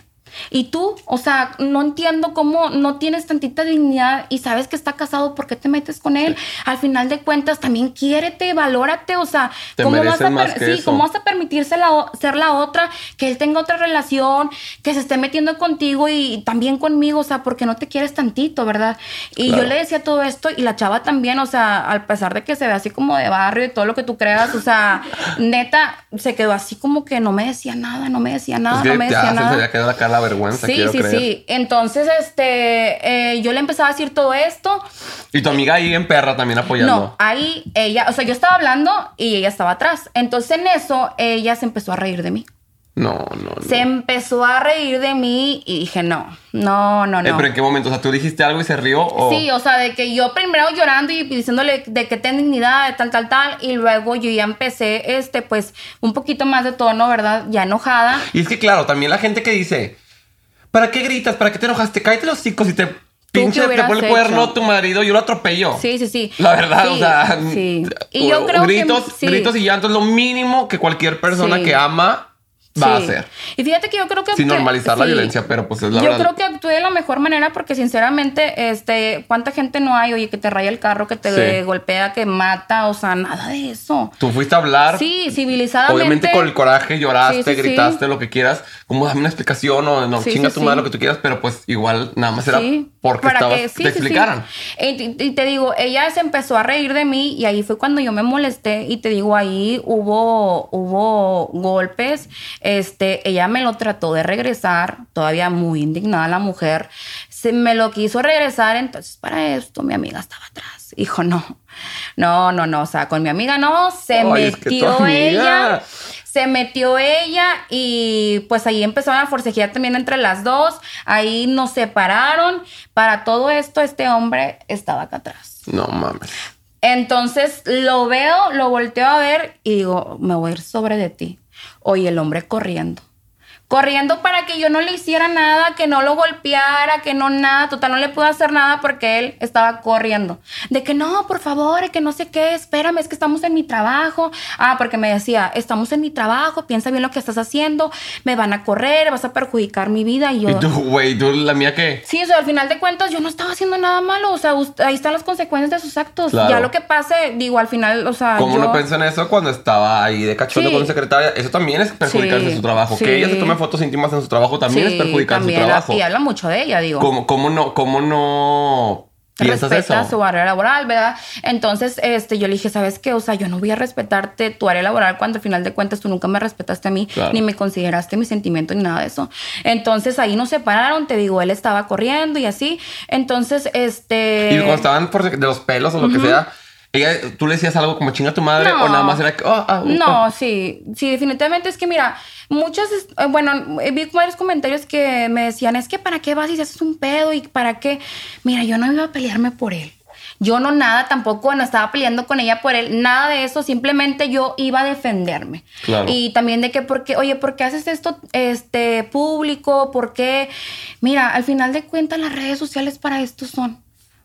Y tú, o sea, no entiendo cómo no tienes tantita dignidad y sabes que está casado, ¿por qué te metes con él? Al final de cuentas, también quiérete, valórate, o sea, Te ¿cómo vas, a más per- que sí, eso. ¿cómo vas a permitirse la ser la otra, que él tenga otra relación, que se esté metiendo contigo y, también conmigo, o sea, porque no te quieres tantito, ¿verdad? Y Claro. yo le decía todo esto y la chava también, o sea, a pesar de que se ve así como de barrio y todo lo que tú creas, o sea, neta, se quedó así como que no me decía nada, no me decía nada, Es que no me ya decía se nada. había quedado acá vergüenza, Sí, quiero sí, creer. sí. Entonces, este, eh, yo le empezaba a decir todo esto. Y tu amiga ahí en perra también apoyando. No, ahí ella, o sea, yo estaba hablando y ella estaba atrás. Entonces, en eso, ella se empezó a reír de mí. No, no, no. Se empezó a reír de mí y dije, no, no, no, Eh, no. pero ¿en qué momento? O sea, ¿tú dijiste algo y se rió? O... Sí, o sea, de que yo primero llorando y diciéndole de que ten dignidad, de tal, tal, tal, y luego yo ya empecé, este, pues, un poquito más de tono, ¿verdad? Ya enojada. Y es que, claro, también la gente que dice, ¿para qué gritas? ¿Para qué te enojaste? Cállate los hocicos y te pinche, te pone el cuerno tu marido, yo lo atropello. Sí, sí, sí. La verdad, o sea, sí. Y yo creo gritos, que sí. gritos y llanto es lo mínimo que cualquier persona que ama va a hacer. Y fíjate que yo creo que... Sin que- normalizar la sí. violencia, pero pues es la Yo verdad. creo que actué de la mejor manera porque sinceramente, este, ¿cuánta gente no hay, oye, que te raya el carro, que te Sí. golpea, que mata? O sea, nada de eso. Tú fuiste a hablar. Sí, civilizadamente. Obviamente con el coraje, lloraste, gritaste, lo que quieras. Como dame una explicación o no, chinga tu madre lo que tú quieras, pero pues igual nada más era porque para estabas, que- te explicaran. y te digo, ella se empezó a reír de mí y ahí fue cuando yo me molesté y te digo, ahí hubo, hubo golpes. Este, ella me lo trató de regresar, todavía muy indignada la mujer. Se me lo quiso regresar, entonces para esto mi amiga estaba atrás. Hijo, no, no, no, no, o sea, con mi amiga no, se Ay, es que tu metió ella. Se metió ella y pues ahí empezaron a forcejear también entre las dos. Ahí nos separaron. Para todo esto, este hombre estaba acá atrás. No mames. Entonces lo veo, lo volteo a ver y digo, me voy a ir sobre de ti. Oye, el hombre corriendo. Corriendo para que yo no le hiciera nada, que no lo golpeara, que no nada. Total, no le pude hacer nada porque él estaba corriendo. De que no, por favor, que no sé qué, espérame, es que estamos en mi trabajo. Ah, porque me decía, estamos en mi trabajo, piensa bien lo que estás haciendo, me van a correr, vas a perjudicar mi vida. Y yo, ¿Y tú, güey, tú la mía qué? Sí, o sea, al final de cuentas yo no estaba haciendo nada malo, o sea, ahí están las consecuencias de sus actos. Claro. Ya lo que pase, digo, al final, o sea, ¿Cómo yo... no pensó en eso cuando estaba ahí de cachondo Sí. con secretaria? Eso también es perjudicarse Sí, su trabajo. sí. Que ella se tome fotos íntimas en su trabajo también Sí, es perjudicar también, su trabajo. Y habla mucho de ella, digo. ¿Cómo, cómo no, cómo no piensas respeta eso? su área laboral, ¿verdad? Entonces, este, yo le dije, ¿sabes qué? O sea, yo no voy a respetarte tu área laboral cuando al final de cuentas tú nunca me respetaste a mí, Claro. ni me consideraste mis sentimientos ni nada de eso. Entonces ahí nos separaron, te digo, él estaba corriendo y así. Entonces, este. Y cuando estaban por de los pelos o lo que sea, ella, tú le decías algo como chinga tu madre No. o nada más era que, oh, ah, No, sí, sí, definitivamente es que mira, muchos, es- eh, bueno, vi varios comentarios que me decían, es que para qué vas y si haces un pedo y para qué, mira, yo no iba a pelearme por él. Yo no nada, tampoco no estaba peleando con ella por él, nada de eso, simplemente yo iba a defenderme. Claro. Y también de que, porque, oye, ¿por qué haces esto este, público? ¿Por qué? Mira, al final de cuentas las redes sociales para esto son.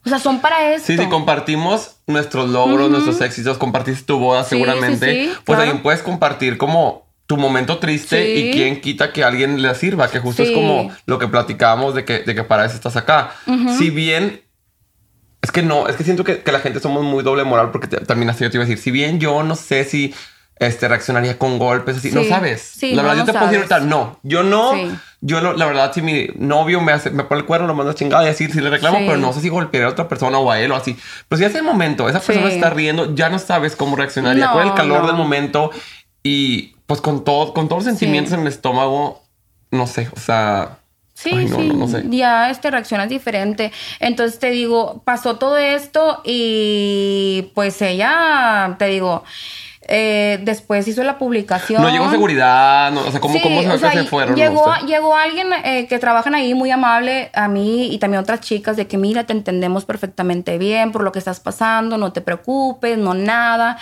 O sea, son para esto. Sí, sí, compartimos nuestros logros, nuestros éxitos, compartiste tu boda Sí, seguramente. sí, pues claro. también puedes compartir como tu momento triste y quién quita que a alguien le sirva, que justo es como lo que platicábamos de que, de que para eso estás acá. Si bien, es que no, es que siento que, que la gente somos muy doble moral porque te- también así yo te iba a decir, si bien yo no sé si este, reaccionaría con golpes así, no Sí. sabes. Sí, la no, verdad, no yo te puedo decir sabes. ahorita, no, yo no, Sí. yo no, la verdad, si mi novio me hace, me pone el cuerno, lo manda a chingada y así, si le reclamo, pero no sé si golpearía a otra persona o a él o así. Pues ya es el momento, esa persona está riendo, ya no sabes cómo reaccionaría No, con el calor no. del momento y pues con todo, con todos los sentimientos en el estómago, no sé, o sea, Sí, ay, no, sí, no, no sé. ya este, reaccionas diferente. Entonces te digo, pasó todo esto y pues ella, te digo, eh, después hizo la publicación. No llegó seguridad, no, o sea, ¿cómo, Sí, cómo se, o sea, se fueron? Llegó, No llegó alguien eh, que trabajan ahí muy amable a mí y también otras chicas de que mira, te entendemos perfectamente bien por lo que estás pasando, no te preocupes, no nada.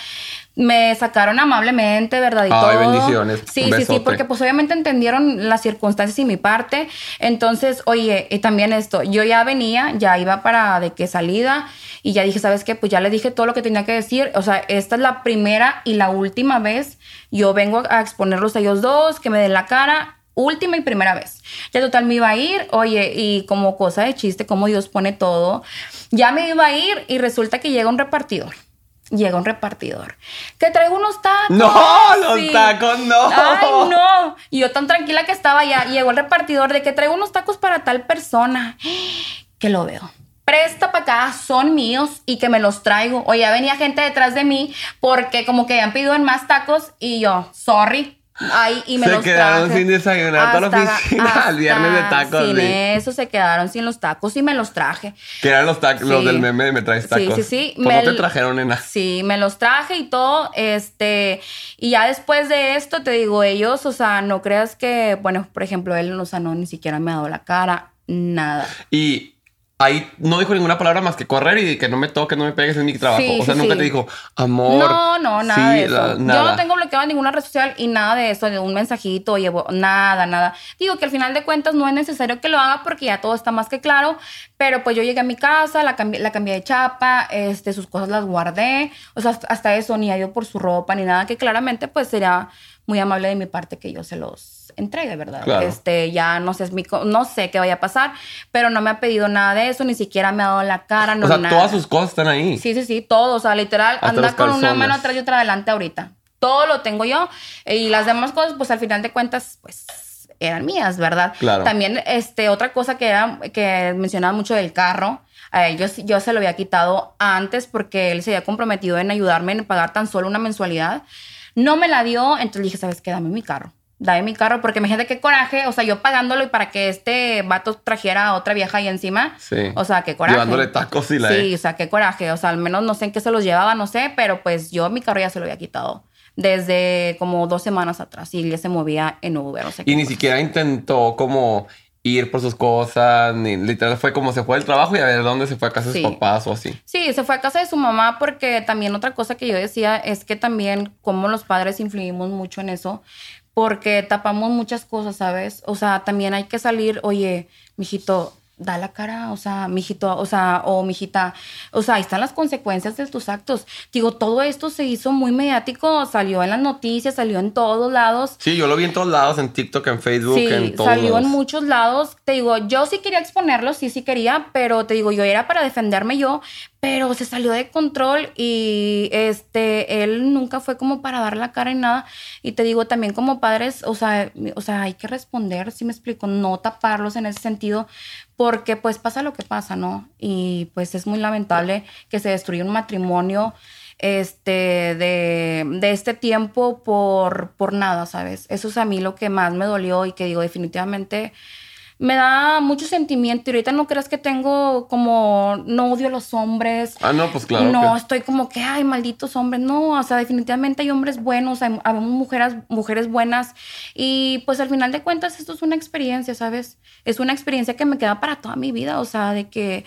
Me sacaron amablemente, ¿verdad? Y Ay, todo. bendiciones. Sí, sí, sí, porque pues obviamente entendieron las circunstancias y mi parte. Entonces, oye, y también esto, yo ya venía, ya iba para de qué salida y ya dije, ¿sabes qué? Pues ya le dije todo lo que tenía que decir. O sea, esta es la primera y la última vez. Yo vengo a exponerlos a ellos dos, que me den la cara. Última y primera vez. Ya total me iba a ir, oye, y como cosa de chiste, como Dios pone todo, ya me iba a ir y resulta que llega un repartidor. Llega un repartidor. Que traigo unos tacos. No, los tacos, no. Ay, no. Y yo tan tranquila que estaba ya. Llegó el repartidor de que traigo unos tacos para tal persona. Que lo veo. Presta para acá, son míos y que me los traigo. O ya venía gente detrás de mí porque como que habían pedido en más tacos y yo, sorry, Ay, y me se los quedaron traje. sin desayunar toda la Hasta- oficina <laughs> al viernes de hasta tacos. Sin sí. eso se quedaron sin los tacos y me los traje. Que eran los tacos, los Sí. del meme de me traes Sí, tacos. sí, sí. Pues Me no te trajeron, nena. Sí, me los traje y todo, este, y ya después de esto, te digo, ellos, o sea, no creas que, bueno, por ejemplo, él, o sea, no, ni siquiera me ha dado la cara, nada. Y ahí no dijo ninguna palabra más que correr y que no me toques, no me pegues en mi trabajo. Sí, o sea, sí, nunca sí. te dijo, amor. No, no, nada de eso. la- Yo no tengo bloqueado ninguna red social y nada de eso, de un mensajito, llevo nada, nada. Digo que al final de cuentas no es necesario que lo haga porque ya todo está más que claro, pero pues yo llegué a mi casa, la cambié, la cambié de chapa, este, sus cosas las guardé, o sea, hasta- hasta eso, ni ha ido por su ropa, ni nada, que claramente pues sería muy amable de mi parte que yo se los entregue, ¿verdad? Claro. Este, ya no sé, es mi co- no sé qué vaya a pasar, pero no me ha pedido nada de eso, ni siquiera me ha dado la cara, no o sea, nada. todas sus cosas están ahí. Sí, sí, sí, todo. O sea, literal, Hasta anda con una mano atrás y otra adelante ahorita. Todo lo tengo yo. Y las demás cosas, pues al final de cuentas, pues eran mías, ¿verdad? Claro. También, este, otra cosa que era, que mencionaba mucho del carro. A él, yo, yo se lo había quitado antes porque él se había comprometido en ayudarme en pagar tan solo una mensualidad. No me la dio, entonces dije, ¿sabes qué? Dame mi carro. Dame mi carro, porque imagínate qué coraje, o sea, yo pagándolo y para que este vato trajera a otra vieja ahí encima. Sí. O sea, qué coraje. Llevándole tacos y la Sí, o sea, qué coraje. O sea, al menos no sé en qué se los llevaba, no sé, pero pues yo mi carro ya se lo había quitado desde como dos semanas atrás y ya se movía en Uber. O sea, Y ni cosa. siquiera intentó como ir por sus cosas, ni literal fue como se fue del trabajo y a ver dónde se fue a casa de Sí. sus papás o así. Sí, se fue a casa de su mamá porque también otra cosa que yo decía es que también como los padres influimos mucho en eso porque tapamos muchas cosas, ¿sabes? O sea, también hay que salir, oye, mijito, da la cara, o sea, mijito, o sea, o mijita, o sea, ahí están las consecuencias de tus actos. Digo, todo esto se hizo muy mediático, salió en las noticias, salió en todos lados. Sí, yo lo vi en todos lados, en TikTok, en Facebook, Sí, en todos salió lados. en muchos lados. Te digo, yo sí quería exponerlo, sí, sí quería, pero te digo, yo era para defenderme yo, pero se salió de control y este, él nunca fue como para dar la cara y nada. Y te digo, también como padres, o sea, o sea, hay que responder, si me explico, no taparlos en ese sentido, porque pues pasa lo que pasa, ¿no? Y pues es muy lamentable que se destruya un matrimonio este de, de este tiempo por, por nada, ¿sabes? Eso es a mí lo que más me dolió y que digo, definitivamente me da mucho sentimiento. Y ahorita no creas que tengo como, no odio a los hombres. Ah, no, pues claro. No, que- estoy como que, ay, malditos hombres. No, o sea, definitivamente hay hombres buenos, hay, habemos mujeres, mujeres buenas. Y pues al final de cuentas, esto es una experiencia, ¿sabes? Es una experiencia que me queda para toda mi vida. O sea, de que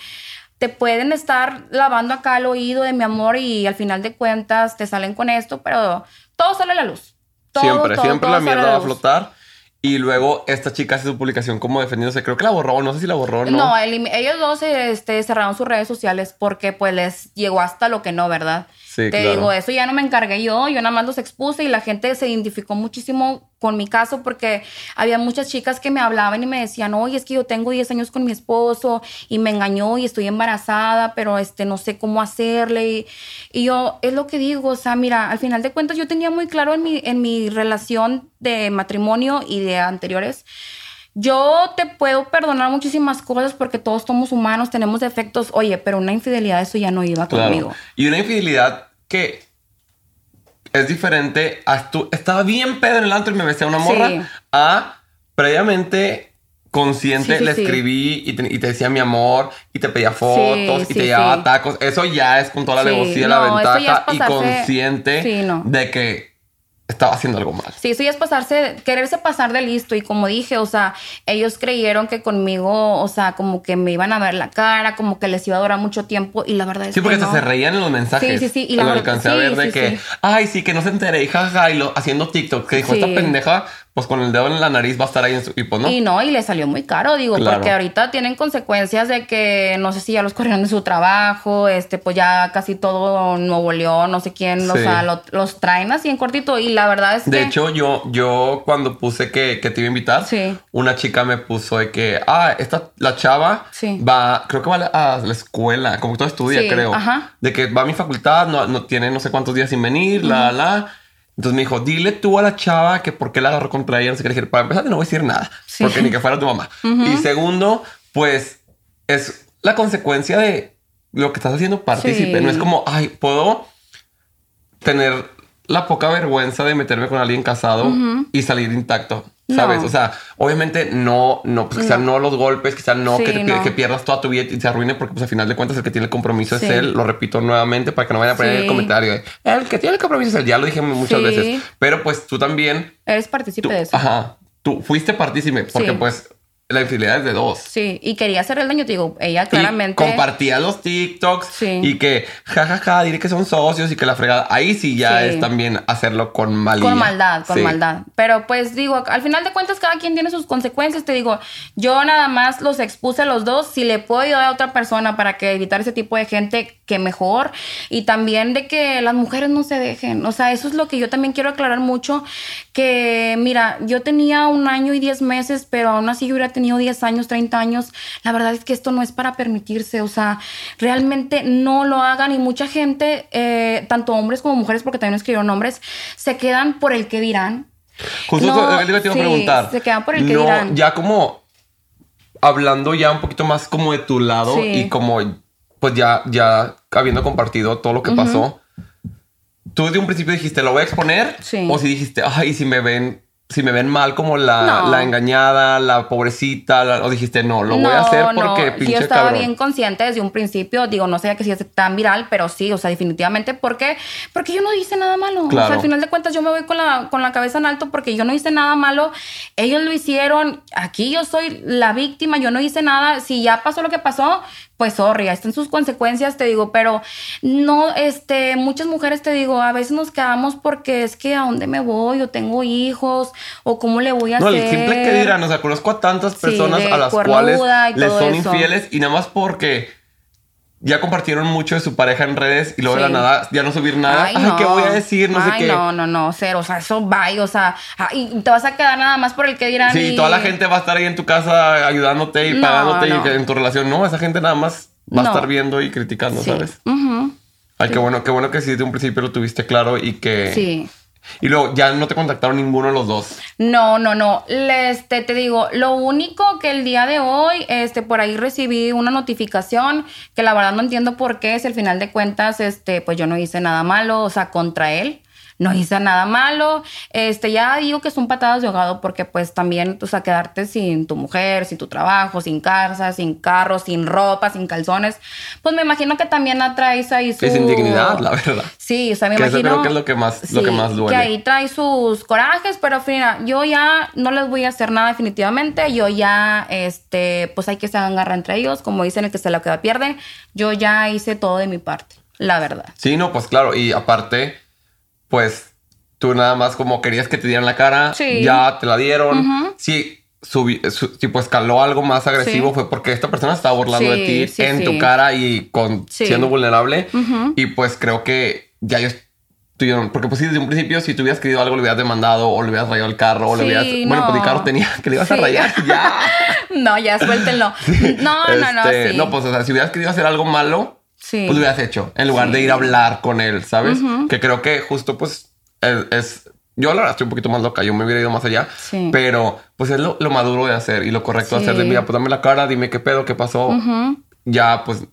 te pueden estar lavando acá el oído de mi amor y al final de cuentas te salen con esto, pero todo sale a la luz. Todo, siempre, todo, siempre todo la mierda va a flotar. Y luego esta chica hace su publicación como defendiéndose. Creo que la borró, no sé si la borró o no. No, ellos dos este, cerraron sus redes sociales porque pues les llegó hasta lo que no, ¿verdad? Sí, Te claro. digo, eso ya no me encargué yo, yo nada más los expuse y la gente se identificó muchísimo con mi caso porque había muchas chicas que me hablaban y me decían, oye, es que yo tengo 10 años con mi esposo y me engañó y estoy embarazada, pero este, no sé cómo hacerle. Y, y yo, es lo que digo, o sea, mira, al final de cuentas yo tenía muy claro en mi, en mi relación de matrimonio y de anteriores. Yo te puedo perdonar muchísimas cosas porque todos somos humanos, tenemos defectos. Oye, pero una infidelidad, eso ya no iba Claro. conmigo. Y una infidelidad que es diferente a tú. Estaba bien pedo en el antro y me besé a una morra. Sí. A previamente consciente Sí, sí, le escribí y te, y te decía mi amor y te pedía fotos y te llevaba tacos. Eso ya es con toda la Sí, alevosía, no, la ventaja y consciente no. de que estaba haciendo algo mal. Sí, eso ya es pasarse, quererse pasar de listo. Y como dije, o sea, ellos creyeron que conmigo, o sea, como que me iban a ver la cara, como que les iba a durar mucho tiempo. Y la verdad es Sí, porque que hasta no. se reían en los mensajes. Sí, sí, sí, y la lo verdad- alcancé a sí, ver de sí, que, sí. ay, sí, que no se enteré, y jajaja, y lo, haciendo TikTok, que dijo, Sí. esta pendeja, pues con el dedo en la nariz va a estar ahí en su... Y pues no. Y no, y le salió muy caro, digo, Claro. porque ahorita tienen consecuencias de que no sé si ya los corrieron de su trabajo, este, pues ya casi todo Nuevo León, no sé quién, o sea, lo- los traen así en cortito. Y la verdad es De que. hecho, yo, yo cuando puse que, que te iba a invitar, Sí. una chica me puso de que, ah, esta, la chava Sí. va, creo que va a la, escuela, como que todo estudia, creo. ajá. De que va a mi facultad, no, no tiene no sé cuántos días sin venir, la, la. Entonces me dijo, dile tú a la chava que por qué la agarró contra ella, no sé qué. Le dije, para empezar, no voy a decir nada, Sí. porque ni que fuera tu mamá. Y segundo, pues es la consecuencia de lo que estás haciendo partícipe. Sí. No es como, ay, puedo tener la poca vergüenza de meterme con alguien casado y salir intacto. ¿Sabes? No. O sea, obviamente no, no, pues quizá no, los golpes, quizá no, Sí, que, te- no. que pierdas toda tu vida y se arruine, porque pues al final de cuentas el que tiene el compromiso Sí. es él. Lo repito nuevamente para que no vayan a poner el comentario de, el que tiene el compromiso es él. Ya lo dije muchas veces. Pero pues tú también, Eres partícipe de eso. ajá, tú fuiste partícipe, porque pues la infidelidad es de dos. Sí, y quería hacerle el daño, te digo, ella Y claramente. compartía los TikToks Sí. y que jajaja, diré que son socios y que la fregada. Ahí sí ya Sí. es también hacerlo con malía. Con maldad, con Sí. maldad. Pero pues digo, al final de cuentas cada quien tiene sus consecuencias. Te digo, yo nada más los expuse a los dos. Si le puedo ayudar a otra persona para que evitar ese tipo de gente, que mejor. Y también de que las mujeres no se dejen. O sea, eso es lo que yo también quiero aclarar mucho. Que mira, yo tenía un año y diez meses, pero aún así yo hubiera tenido 10 años, 30 años. La verdad es que esto no es para permitirse. O sea, realmente no lo hagan. Y mucha gente, eh, tanto hombres como mujeres, porque también escribieron hombres, se quedan por el que dirán. Justo No, te iba a sí, preguntar. se quedan por el que no, dirán. Ya como hablando ya un poquito más como de tu lado Sí. y como pues ya, ya habiendo compartido todo lo que pasó. Tú desde un principio dijiste, lo voy a exponer. Sí. O si dijiste, ay, si me ven, si me ven mal como la, No. la engañada, la pobrecita, la- o dijiste, no, lo voy a hacer porque no. pinche Yo estaba cabrón. bien consciente desde un principio. Digo, no sé que si es tan viral, pero sí, o sea, definitivamente. ¿Por qué? Porque yo no hice nada malo. O Claro. sea, al final de cuentas, yo me voy con la, con la cabeza en alto porque yo no hice nada malo. Ellos lo hicieron. Aquí yo soy la víctima. Yo no hice nada. Si ya pasó lo que pasó, pues sorry, ahí están sus consecuencias, te digo, pero no, este, muchas mujeres te digo, a veces nos quedamos porque es que a dónde me voy, o tengo hijos, o cómo le voy a No, hacer. el simple que dirán, o sea, conozco a tantas personas a las cuales todo son eso. infieles y nada más porque ya compartieron mucho de su pareja en redes y luego de la nada ya no subir nada. Ay, <laughs> ¿qué voy a decir? No sé qué. no, no, no, cero. O sea, eso va, o sea, ah, y te vas a quedar nada más por el que dirán. Sí, y- toda la gente va a estar ahí en tu casa ayudándote y No, pagándote no. y en tu relación. No, esa gente nada más va a estar viendo y criticando, Sí. ¿sabes? Ay, qué bueno, qué bueno que sí desde un principio lo tuviste claro y que. Sí. Y luego ya no te contactaron ninguno de los dos. No, no, no. Este, te digo, lo único que el día de hoy, este, por ahí recibí una notificación que la verdad no entiendo por qué, si al final de cuentas, este, pues yo no hice nada malo, o sea, contra él. No hice nada malo. Este, ya digo que son patadas de ahogado porque pues también, o sea, quedarte sin tu mujer, sin tu trabajo, sin casa, sin carro, sin ropa, sin calzones, pues me imagino que también atraes ahí su... Es indignidad, la verdad. Sí, o sea, me Que eso imagino. creo que es lo que más- lo que más duele. Que ahí trae sus corajes, pero mira, yo ya no les voy a hacer nada definitivamente. Yo ya, este, pues hay que se hagan garra entre ellos, como dicen, el que se lo queda pierde. Yo ya hice todo de mi parte, la verdad. Sí, no, pues claro. Y aparte, pues tú nada más como querías que te dieran la cara, Sí. ya te la dieron. Sí, subi- su- si pues escaló algo más agresivo Sí. fue porque esta persona estaba burlando de Sí, ti sí, en tu cara y con siendo vulnerable. Y pues creo que ya ellos tuvieron, porque pues sí, desde un principio, si tú hubieras querido algo, le hubieras demandado o le hubieras rayado el carro o le hubieras. Bueno, pues el carro tenía que le ibas a rayar. Ya. <laughs> No, ya suéltenlo. <laughs> No, no, no, Este. No, pues o sea, si hubieras querido hacer algo malo, Sí. pues lo hubieras hecho en lugar de ir a hablar con él, ¿sabes? Que creo que justo pues es, es- yo la verdad estoy un poquito más loca, yo me hubiera ido más allá, Sí. pero pues es lo, lo maduro de hacer y lo correcto de Sí. hacer de mira, pues dame la cara, dime qué pedo, qué pasó, ya pues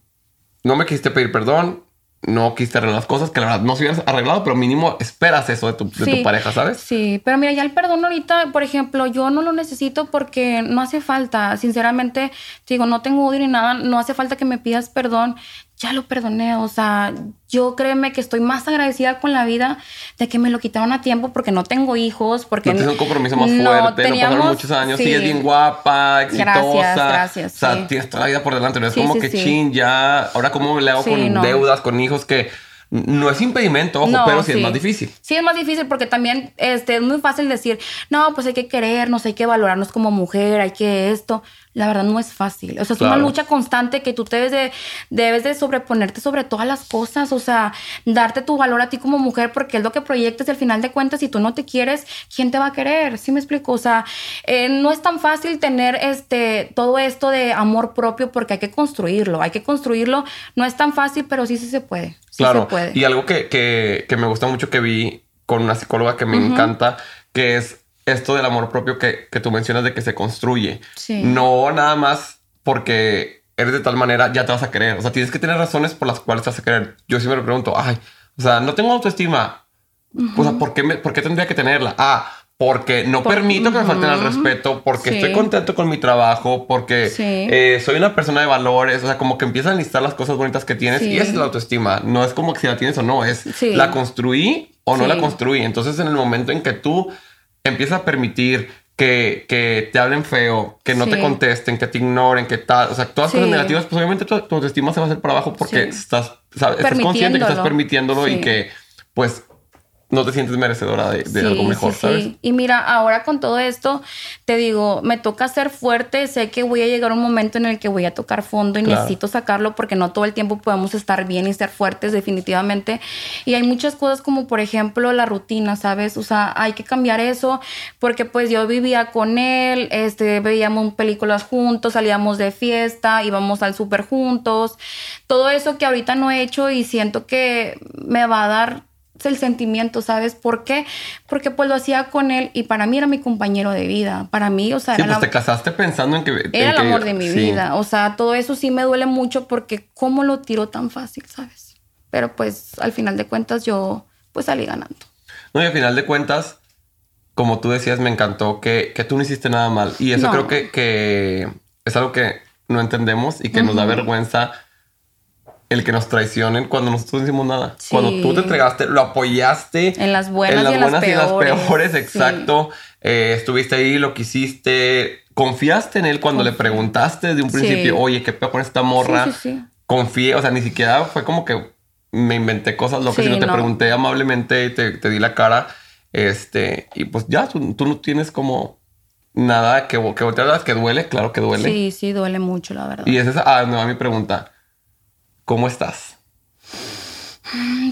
no me quisiste pedir perdón, no quisiste arreglar las cosas, que la verdad no se hubieras arreglado, pero mínimo esperas eso de tu, de tu Sí, pareja, ¿sabes? Sí, pero mira, ya el perdón ahorita, por ejemplo, yo no lo necesito porque no hace falta. Sinceramente, te digo, no tengo odio ni nada, no hace falta que me pidas perdón. Ya lo perdoné, o sea, yo créeme que estoy más agradecida con la vida de que me lo quitaron a tiempo porque no tengo hijos, porque No tienes un compromiso más no fuerte, no pasaron teníamos- muchos años, sí. sigues bien guapa, exitosa. Gracias, gracias, O sea, sí. tienes toda la vida por delante. No es Sí, como sí, que sí. chin, ya. Ahora, ¿cómo le hago Sí, con no. deudas, con hijos que no es impedimento, ojo, No, pero sí, es más difícil? Sí, es más difícil porque también este, es muy fácil decir, no, pues hay que querernos, hay que valorarnos como mujer, hay que esto. La verdad no es fácil. O sea, es una lucha constante que tú debes de, debes de sobreponerte sobre todas las cosas. O sea, darte tu valor a ti como mujer porque es lo que proyectas y al final de cuentas, si tú no te quieres, ¿quién te va a querer? ¿Sí me explico? O sea, eh, no es tan fácil tener este, todo esto de amor propio porque hay que construirlo. Hay que construirlo. No es tan fácil, pero sí, sí se puede. Sí claro. se puede. Y algo que, que, que me gusta mucho que vi con una psicóloga que me encanta, que es esto del amor propio que, que tú mencionas de que se construye. Sí. No nada más porque eres de tal manera ya te vas a querer. O sea, tienes que tener razones por las cuales te vas a querer. Yo siempre me pregunto, ay, o sea, no tengo autoestima. O sea, ¿por qué, me- ¿por qué tendría que tenerla? Ah, porque no Por- permito que me falten al respeto, porque Sí. estoy contento con mi trabajo, porque Sí. eh, soy una persona de valores. O sea, como que empiezan a listar las cosas bonitas que tienes Sí. y esa es la autoestima. No es como que si la tienes o no, es la construí o no la construí. Entonces, en el momento en que tú empiezas a permitir que, que te hablen feo, que no te contesten, que te ignoren, que tal, o sea, todas Sí. cosas negativas, pues obviamente tu, tu autoestima se va a hacer para abajo porque Sí. estás, sabes, estás consciente que estás Permitiéndolo. y que, pues, no te sientes merecedora de, de Sí, algo mejor, sí, ¿sabes? sí. Y mira, ahora con todo esto, te digo, me toca ser fuerte. Sé que voy a llegar a un momento en el que voy a tocar fondo y Claro. necesito sacarlo porque no todo el tiempo podemos estar bien y ser fuertes, definitivamente. Y hay muchas cosas como, por ejemplo, la rutina, ¿sabes? O sea, hay que cambiar eso porque pues yo vivía con él, este, veíamos películas juntos, salíamos de fiesta, íbamos al súper juntos. Todo eso que ahorita no he hecho y siento que me va a dar el sentimiento, ¿sabes? ¿Por qué? Porque pues lo hacía con él y para mí era mi compañero de vida. Para mí, o sea, Sí, era, pues la- te casaste pensando en que... en era el que- amor de mi sí. vida. O sea, todo eso sí me duele mucho porque cómo lo tiró tan fácil, ¿sabes? Pero pues al final de cuentas yo pues salí ganando. No, y al final de cuentas, como tú decías, me encantó que, que tú no hiciste nada mal. Y eso No. creo que, que es algo que no entendemos y que nos da vergüenza el que nos traicionen cuando nosotros no hicimos nada. Sí. Cuando tú te entregaste, lo apoyaste. En las buenas en las y en las buenas y en las peores. Sí. exacto. Eh, estuviste ahí, lo que hiciste. Confiaste en él cuando le preguntaste desde un Sí. principio, oye, ¿qué pedo con esta morra? Confié, o sea, ni siquiera fue como que me inventé cosas locas, sino te no. pregunté amablemente, te, te di la cara. Este, y pues ya, tú, tú no tienes como nada que, que voltear, que duele, claro que duele. Sí, sí, duele mucho, la verdad. Y esa es ah, no, mi pregunta. ¿Cómo estás?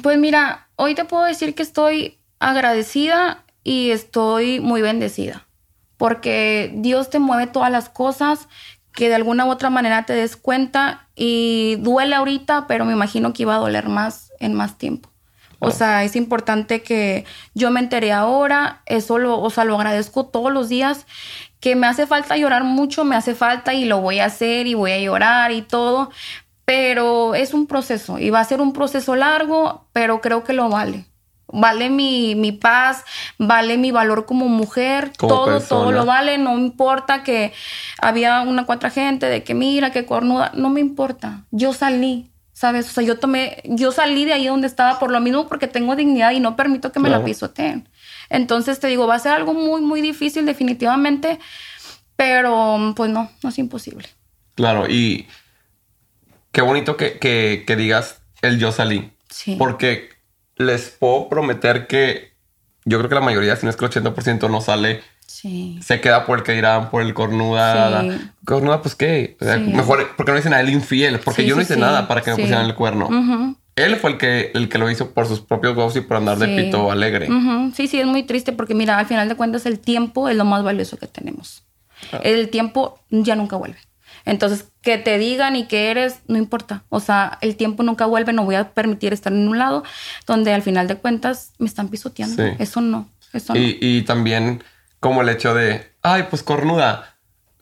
Pues mira, hoy te puedo decir que estoy agradecida y estoy muy bendecida. Porque Dios te mueve todas las cosas que de alguna u otra manera te des cuenta y duele ahorita, pero me imagino que iba a doler más en más tiempo. O Claro. sea, es importante que yo me enteré ahora, eso lo, o sea, lo agradezco todos los días, que me hace falta llorar mucho, me hace falta y lo voy a hacer y voy a llorar y todo, pero es un proceso y va a ser un proceso largo, pero creo que lo vale. Vale mi, mi paz, vale mi valor como mujer, Como todo, todo lo vale, no importa que había una cuatro gente de que mira, que cornuda, no me importa, yo salí, ¿sabes? O sea, yo tomé, yo salí de ahí donde estaba por lo mismo porque tengo dignidad y no permito que me la pisoteen. Entonces te digo, va a ser algo muy, muy difícil definitivamente, pero pues no, no es imposible. Claro, y qué bonito que, que, que digas el yo salí. Sí. Porque les puedo prometer que yo creo que la mayoría, si no es que el 80% no sale, Sí. se queda por el que dirán, por el cornuda. Sí. Cornuda, pues qué. O sea, Sí. Mejor, porque no dicen a él infiel? Porque yo no hice nada para que me pusieran el cuerno. Él fue el que, el que lo hizo por sus propios huevos y por andar de pito alegre. Sí, sí, es muy triste porque mira, al final de cuentas el tiempo es lo más valioso que tenemos. Claro. El tiempo ya nunca vuelve. Entonces, que te digan y que eres, no importa. O sea, el tiempo nunca vuelve, no voy a permitir estar en un lado donde al final de cuentas me están pisoteando. Sí. Eso no, eso no. Y, y también como el hecho de, ay, pues cornuda.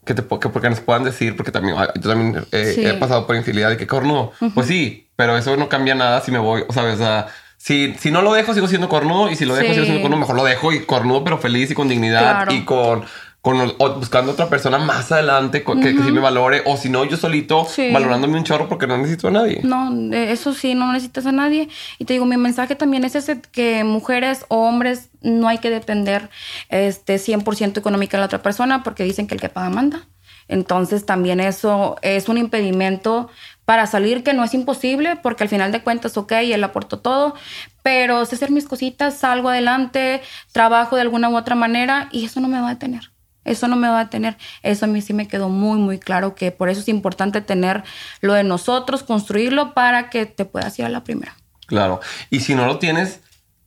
Que, te, que porque nos puedan decir, porque también yo también eh, Sí. he pasado por infidelidad de que cornudo. Pues sí, pero eso no cambia nada si me voy, o sabes, o sea, si, si no lo dejo, sigo siendo cornudo. Y si lo dejo, Sí. sigo siendo cornudo, mejor lo dejo y cornudo, pero feliz y con dignidad Claro. y con, con o buscando otra persona más adelante que, que sí me valore. O si no, yo solito Sí. valorándome un chorro porque no necesito a nadie. No, eh, eso sí, no necesitas a nadie. Y te digo, mi mensaje también es ese, que mujeres o hombres no hay que depender este 100% económica de la otra persona porque dicen que el que paga manda. Entonces también eso es un impedimento para salir que no es imposible porque al final de cuentas, ok, él aportó todo, pero sé hacer mis cositas, salgo adelante, trabajo de alguna u otra manera y eso no me va a detener. Eso no me va a detener. Eso a mí sí me quedó muy, muy claro que por eso es importante tener lo de nosotros, construirlo para que te puedas ir a la primera. Claro. Y si no lo tienes,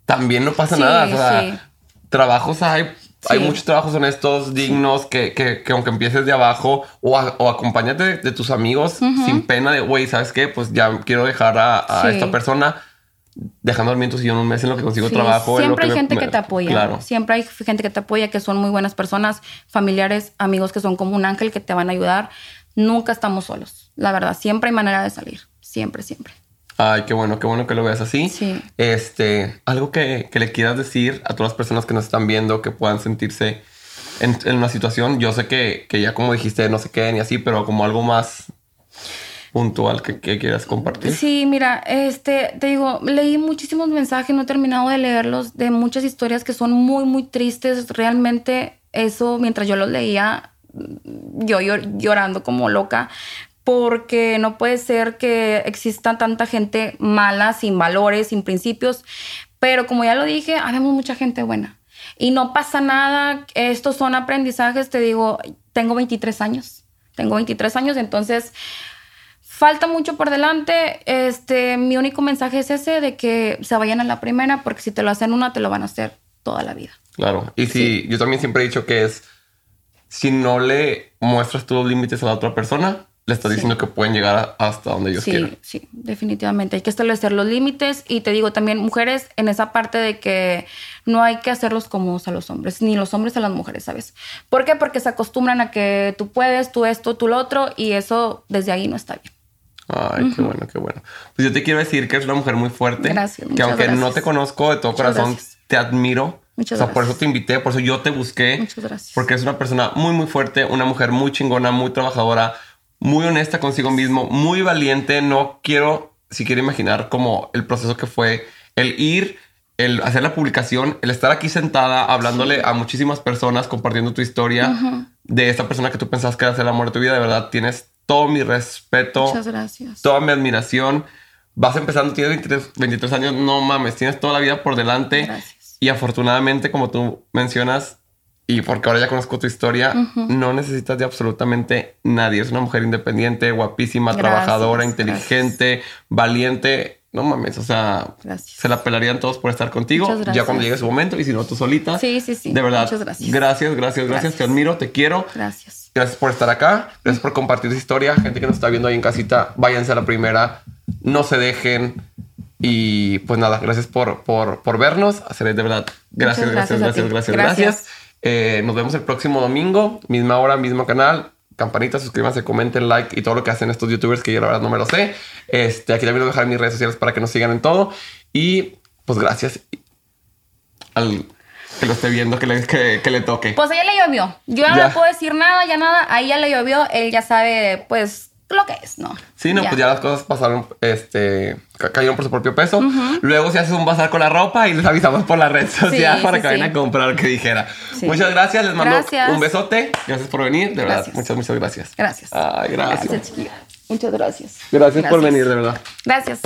también no pasa Sí, nada. O sea, sí. trabajos hay. Hay muchos trabajos honestos, dignos, que, que, que aunque empieces de abajo o, a- o acompáñate de, de tus amigos sin pena de, güey, ¿sabes qué? Pues ya quiero dejar a, esta persona dejando al miento si yo un mes en lo que consigo Sí, trabajo. Siempre hay gente me- que te apoya. Claro. Siempre hay gente que te apoya, que son muy buenas personas, familiares, amigos que son como un ángel que te van a ayudar. Nunca estamos solos. La verdad, siempre hay manera de salir. Siempre, siempre. Ay, qué bueno, qué bueno que lo veas así. Sí. Este, algo que, que le quieras decir a todas las personas que nos están viendo, que puedan sentirse en, en una situación. Yo sé que, que ya como dijiste, no se queden y así, pero como algo más puntual que, que quieras compartir. Sí, mira, este, te digo, leí muchísimos mensajes, no he terminado de leerlos, de muchas historias que son muy, muy tristes. Realmente eso, mientras yo los leía, yo llor- llorando como loca, porque no puede ser que exista tanta gente mala, sin valores, sin principios, pero como ya lo dije, habemos mucha gente buena. Y no pasa nada, estos son aprendizajes, te digo, tengo 23 años, tengo 23 años, entonces falta mucho por delante. Este, mi único mensaje es ese de que se vayan a la primera, porque si te lo hacen una, te lo van a hacer toda la vida. Claro. Y si yo también siempre he dicho que es si no le muestras tus límites a la otra persona, le estás Sí. diciendo que pueden llegar a- hasta donde ellos Sí, quieran. sí, definitivamente. Hay que establecer los límites y te digo también, mujeres, en esa parte de que no hay que hacerlos cómodos a los hombres, ni los hombres a las mujeres, ¿sabes? ¿Por qué? Porque se acostumbran a que tú puedes, tú esto, tú lo otro, y eso desde ahí no está bien. Ay, qué bueno, qué bueno. Pues yo te quiero decir que eres una mujer muy fuerte. Gracias, Que aunque no te conozco de todo corazón, gracias. te admiro. Muchas o sea, por gracias. eso te invité, por eso yo te busqué. Muchas gracias. Porque eres una persona muy, muy fuerte, una mujer muy chingona, muy trabajadora, muy honesta consigo mismo, muy valiente. No quiero siquiera imaginar como el proceso que fue el ir, el hacer la publicación, el estar aquí sentada hablándole a muchísimas personas, compartiendo tu historia de esta persona que tú pensabas que era el amor de tu vida. De verdad, tienes todo mi respeto Muchas gracias. toda mi admiración. Vas empezando, tienes 23, 23 años, no mames, tienes toda la vida por delante. Gracias. Y afortunadamente, como tú mencionas, y porque ahora ya conozco tu historia, no necesitas de absolutamente nadie. Es una mujer independiente, guapísima, Gracias, trabajadora, inteligente, valiente. No mames, o sea, Gracias. se la pelarían todos por estar contigo. Ya cuando llegue su momento, y si no, tú solita. Sí, sí, sí. De verdad. Muchas gracias. Gracias, gracias, gracias. Te admiro, te quiero. Gracias. Gracias por estar acá. Gracias por compartir su historia. Gente que nos está viendo ahí en casita, váyanse a la primera. No se dejen. Y pues nada, gracias por, por, por vernos. Hacer de verdad. Gracias, gracias, Gracias. gracias. Eh, nos vemos el próximo domingo. Misma hora, mismo canal. Campanita, suscríbanse, comenten, like y todo lo que hacen estos youtubers que yo la verdad no me lo sé. Este, aquí también voy a dejar mis redes sociales para que nos sigan en todo. Y pues gracias al que lo esté viendo, que le, que, que le toque. Pues a ella le llovió. Yo no Ya. le puedo decir nada, ya nada. A ella le llovió. Él ya sabe, pues, lo que es, ¿no? Sí, no, pues ya las cosas pasaron, este, ca- cayeron por su propio peso. Luego se hace un bazar con la ropa y les avisamos por la red social Sí, para sí, que vayan sí. a comprar que dijera. Muchas gracias, les mando Gracias. un besote. Gracias por venir, de verdad. Gracias. Muchas, muchas gracias. Gracias. Ay, gracias. Gracias, chiquilla. Muchas gracias. Gracias por venir, de verdad. Gracias.